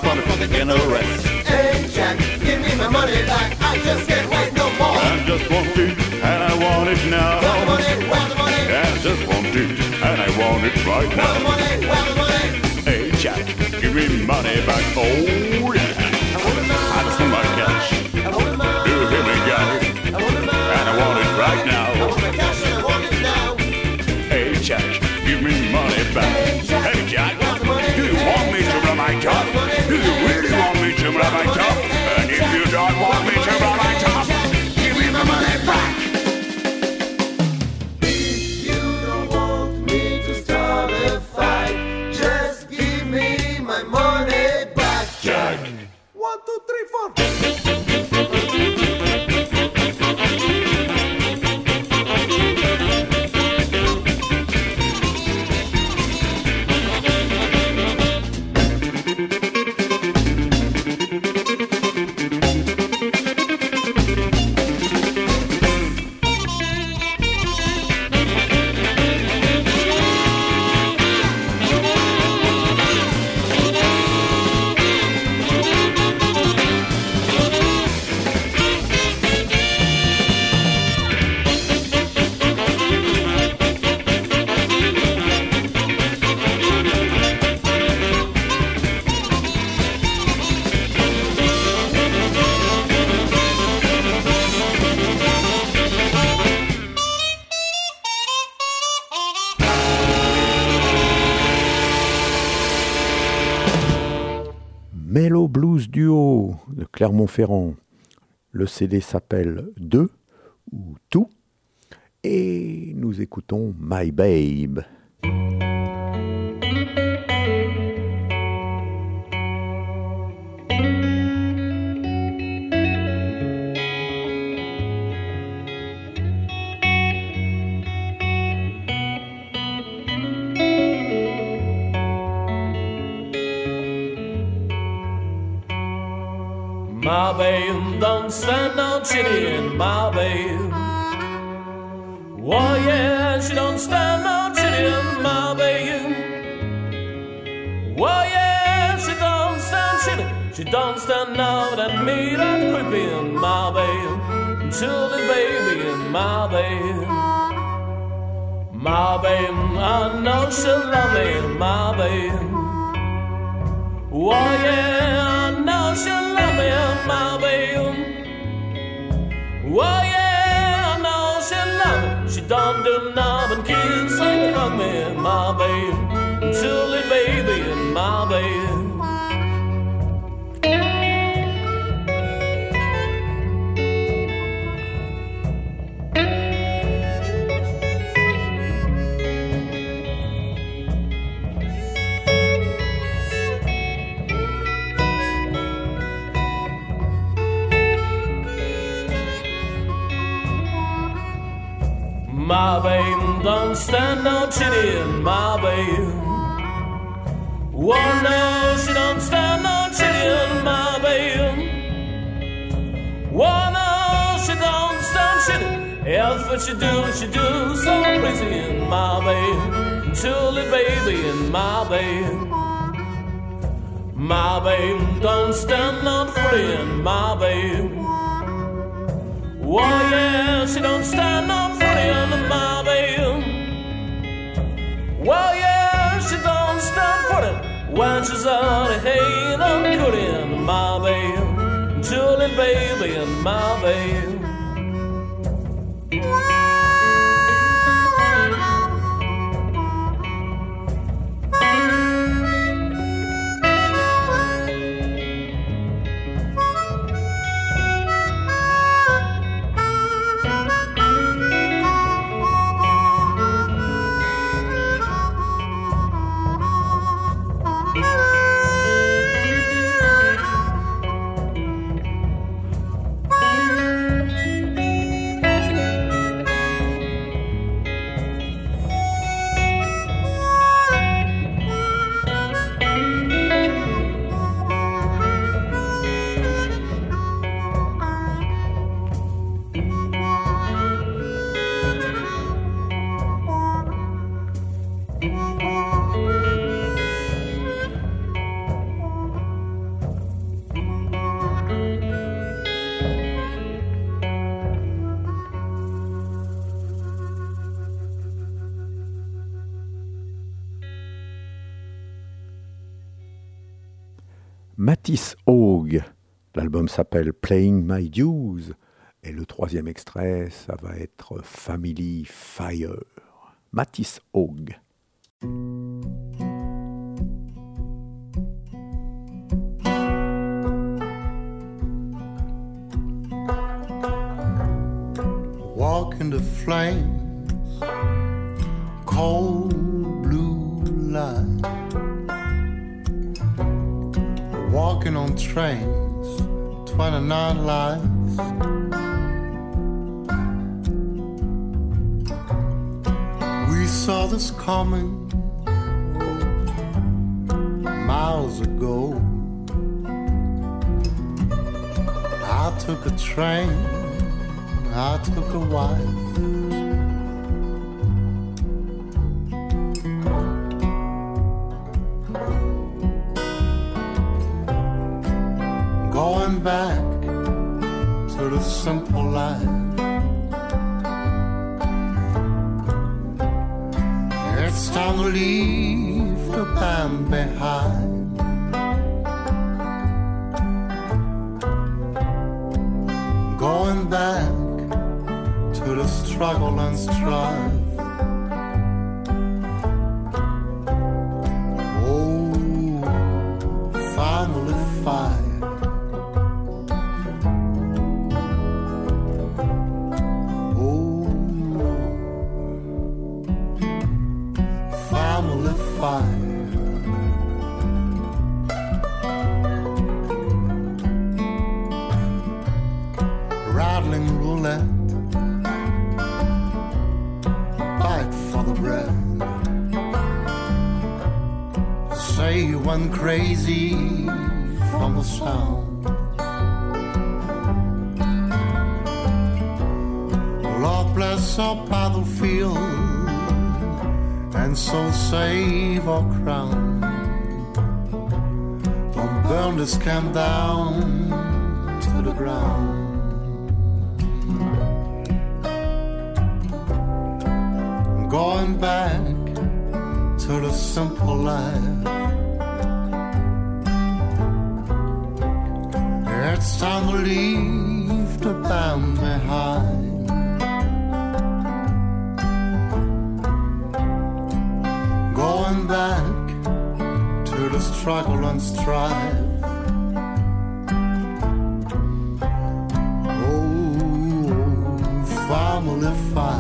And I want my money for the NRS. Hey Jack, give me my money back. I just can't wait no more. I just want it, and I want it now. Well the money, well the money, I just want it, and I want it right now. well the money, well the money. Hey Jack, give me money back. Oh yeah, I want it now. I just want my cash. I want it now. You hear me, guy? I want it now. And I want it right I want my cash and I want it now. Hey Jack, give me money back. Hey Jack, do you want me to blow my top? Clermont-Ferrand. Le CD s'appelle 2 ou Tout. Et nous écoutons My Babe. Stand no chitty in my babe. One no, she don't stand no chitty in my babe. One no, she don't stand chitty. If what she do, she do so crazy in my babe. Until baby in my babe. My babe, don't stand no in my babe. Oh yeah, she don't stand up for the my. Well yeah, she don't stand for it when she's on a hay good in my babe. Julie baby and my babe. Matisse Haug. L'album s'appelle Playing My Dues. Et le troisième extrait, ça va être Family Fire. Matisse Haug. Walk flames, Walking on trains, 29 lives. We saw this coming miles ago. I took a train, I took a wife. Back to the simple life. It's time to leave the band behind. Going back to the struggle and strife. Roulette, bite for the bread. Say you went crazy from the sound. Lord bless our battlefield and so save our crown. Don't burn the scam down to the ground. Going back to the simple life. It's time to leave the band behind. Going back to the struggle and strife. Oh, family fire.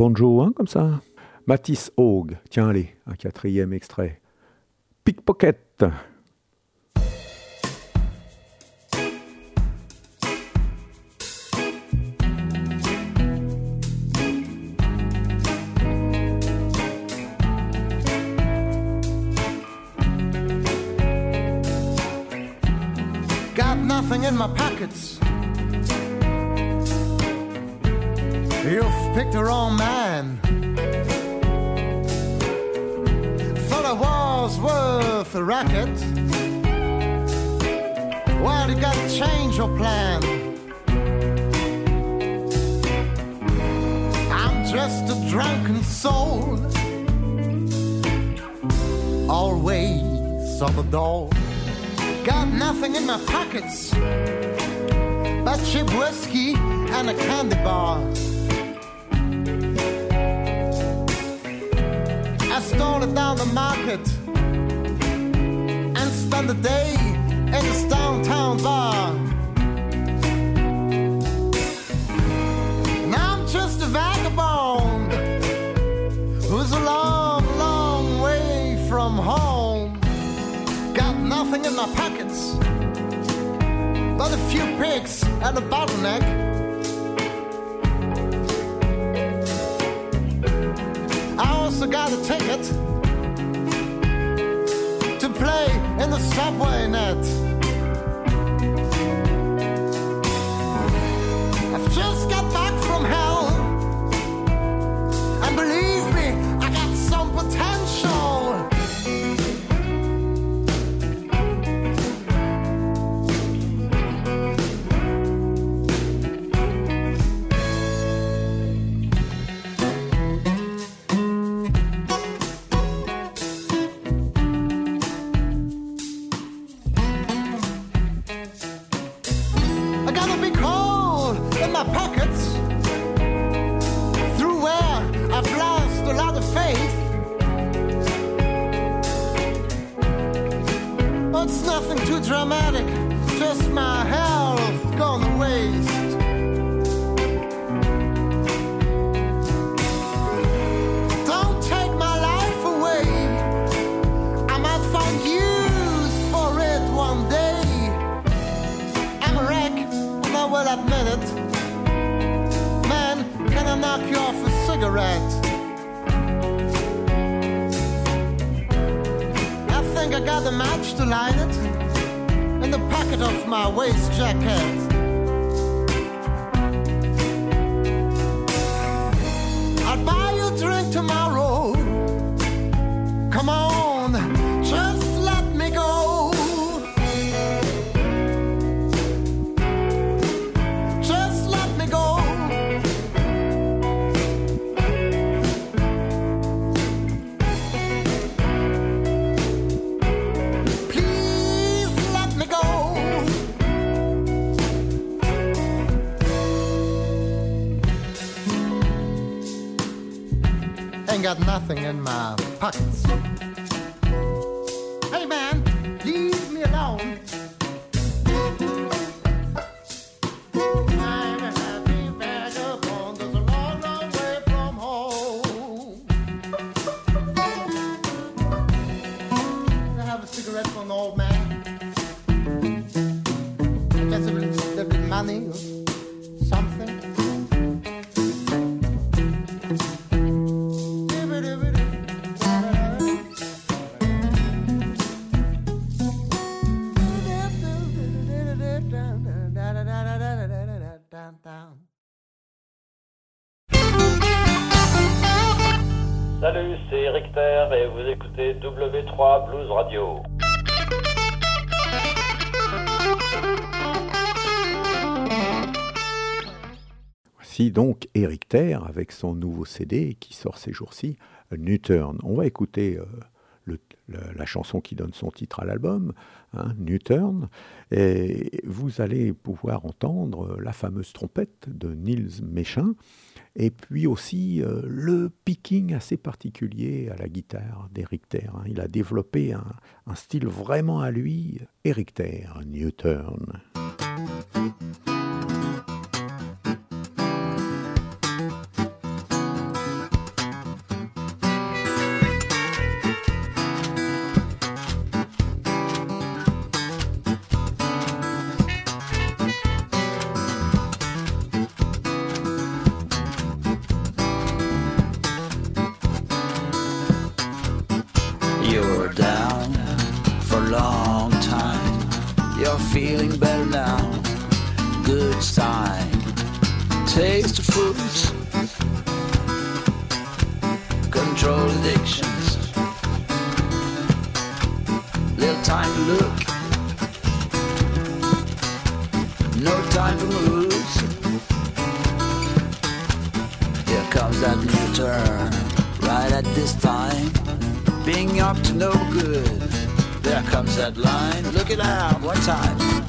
Banjo, hein, comme ça. Matisse Haug, tiens, allez, un quatrième extrait. Pickpocket. Got nothing in my pockets. You've picked the wrong man. Thought I was worth a racket. Well, you gotta change your plan. I'm just a drunken soul. Always on the door. Got nothing in my pockets but cheap whiskey and a candy bar. Stole it down the market and spent the day in this downtown bar. Now I'm just a vagabond who's a long, long way from home. Got nothing in my pockets but a few pigs and a bottleneck. Also got a ticket to play in the subway net. Got nothing in my écoutez W3 Blues Radio. Voici donc Eric Terre avec son nouveau CD qui sort ces jours-ci, New Turn. On va écouter euh, la, chanson qui donne son titre à l'album, hein, et vous allez pouvoir entendre la fameuse trompette de Niels Méchin, et puis aussi euh, le picking assez particulier à la guitare d'Eric Terre. hein. Il a développé un, style vraiment à lui, Eric Terre, New sign. Taste the fruits. Control addictions. Little time to look. No time for moves. Here comes that new turn. Right at this time being up to no good. There comes that line. Look it out one time.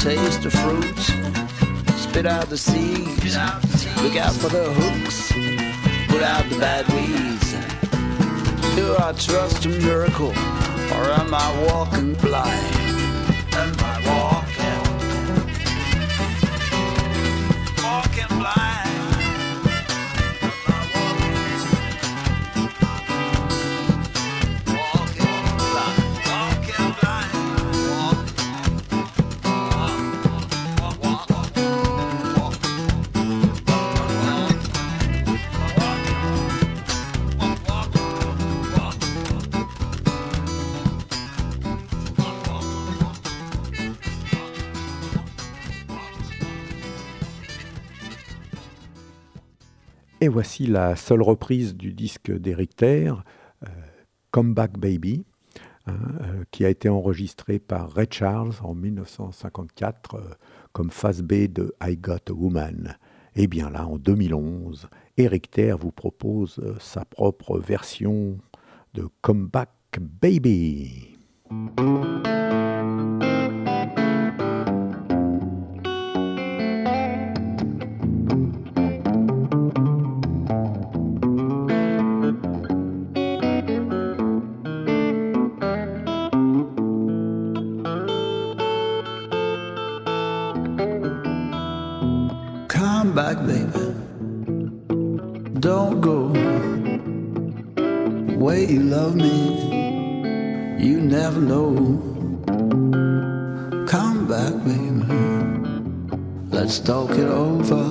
Taste the fruits, spit out the seeds. Look out for the hooks, put out the bad weeds. Do I trust a miracle, or am I walking blind? Am I walking, voici la seule reprise du disque d'Eric Terre, euh, Come Back Baby, hein, euh, qui a été enregistré par Ray Charles en 1954 euh, comme face B de I Got a Woman. Et bien là, en 2011, Eric Terre vous propose sa propre version de Come Back Baby. back, baby. Don't go. The way you love me, you never know. Come back, baby. Let's talk it over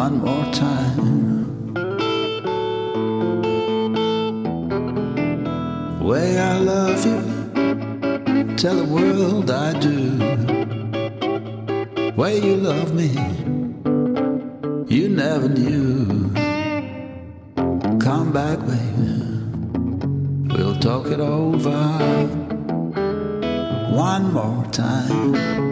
one more time. The way I love you, tell the world I do. The way you love me loving you. Come back, baby. We'll talk it over one more time.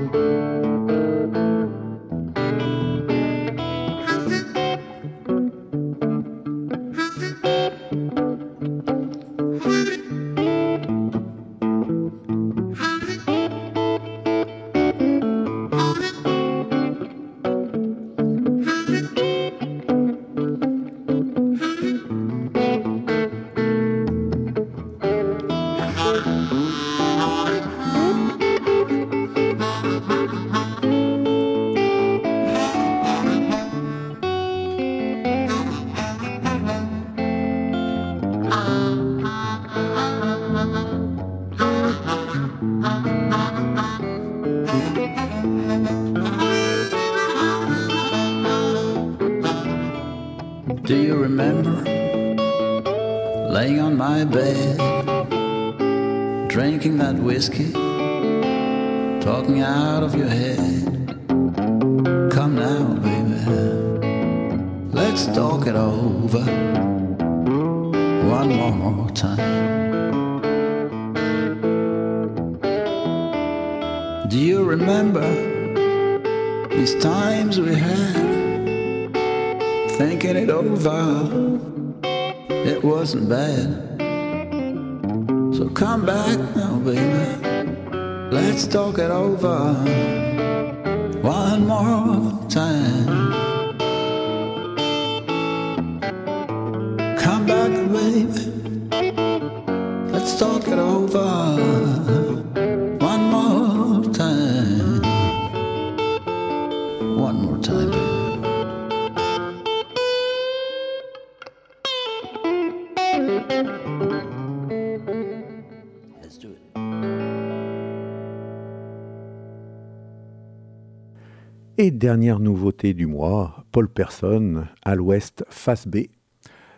dernière nouveauté du mois, Paul Person, à l'ouest, face B.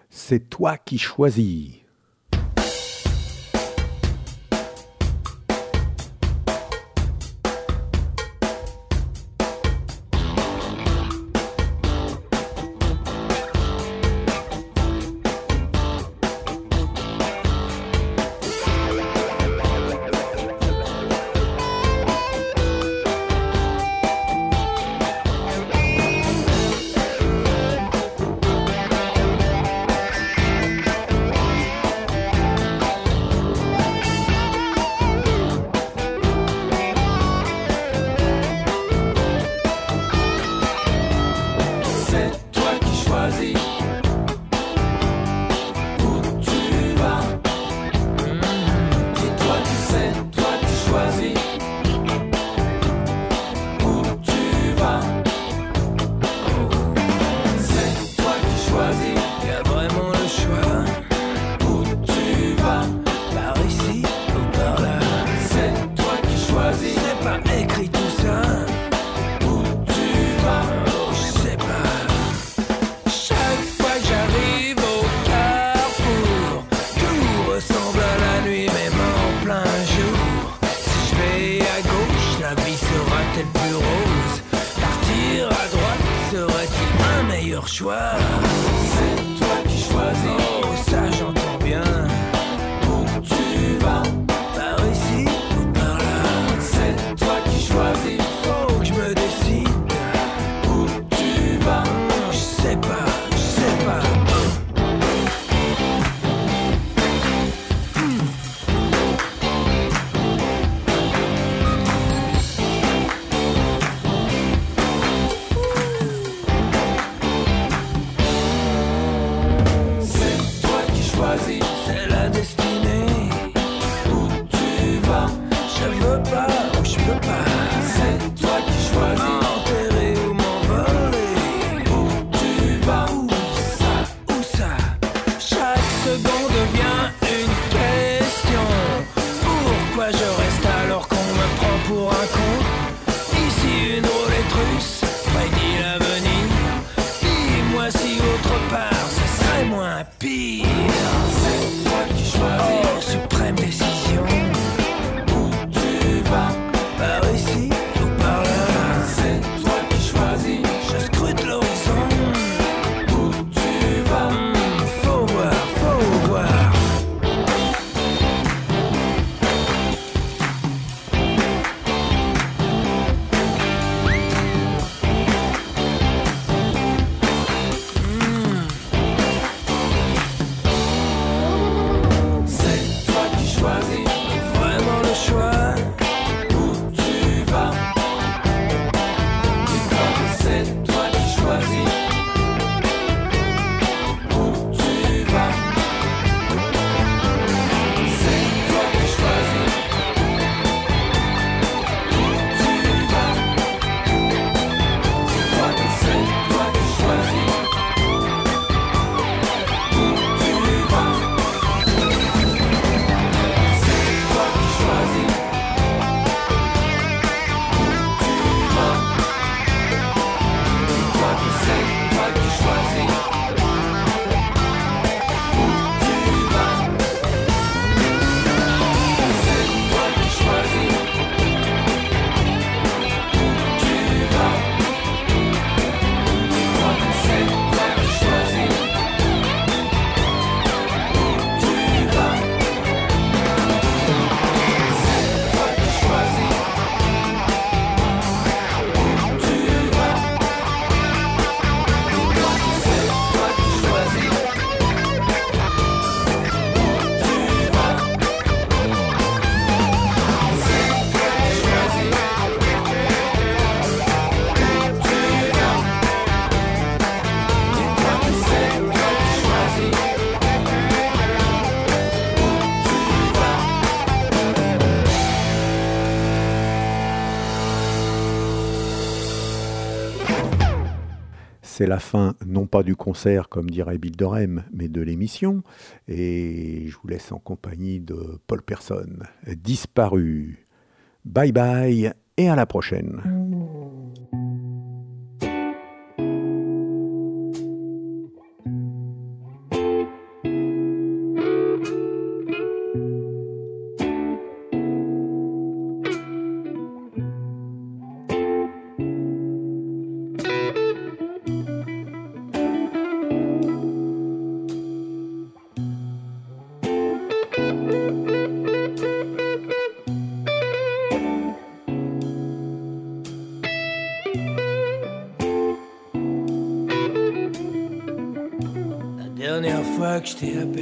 C'est toi qui choisis. c'est la fin, non pas du concert, comme dirait Bill Dorem, mais de l'émission. Et je vous laisse en compagnie de Paul Person, disparu. Bye bye et à la prochaine. Mmh. step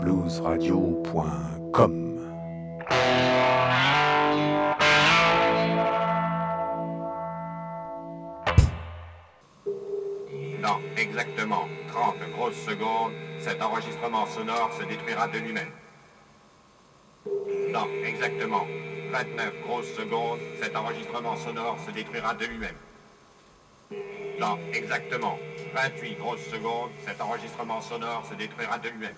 w3bluesradio.com Dans exactement 30 grosses secondes, cet enregistrement sonore se détruira de lui-même. Dans exactement 29 grosses secondes, cet enregistrement sonore se détruira de lui-même. Dans exactement 28 grosses secondes, cet enregistrement sonore se détruira de lui-même.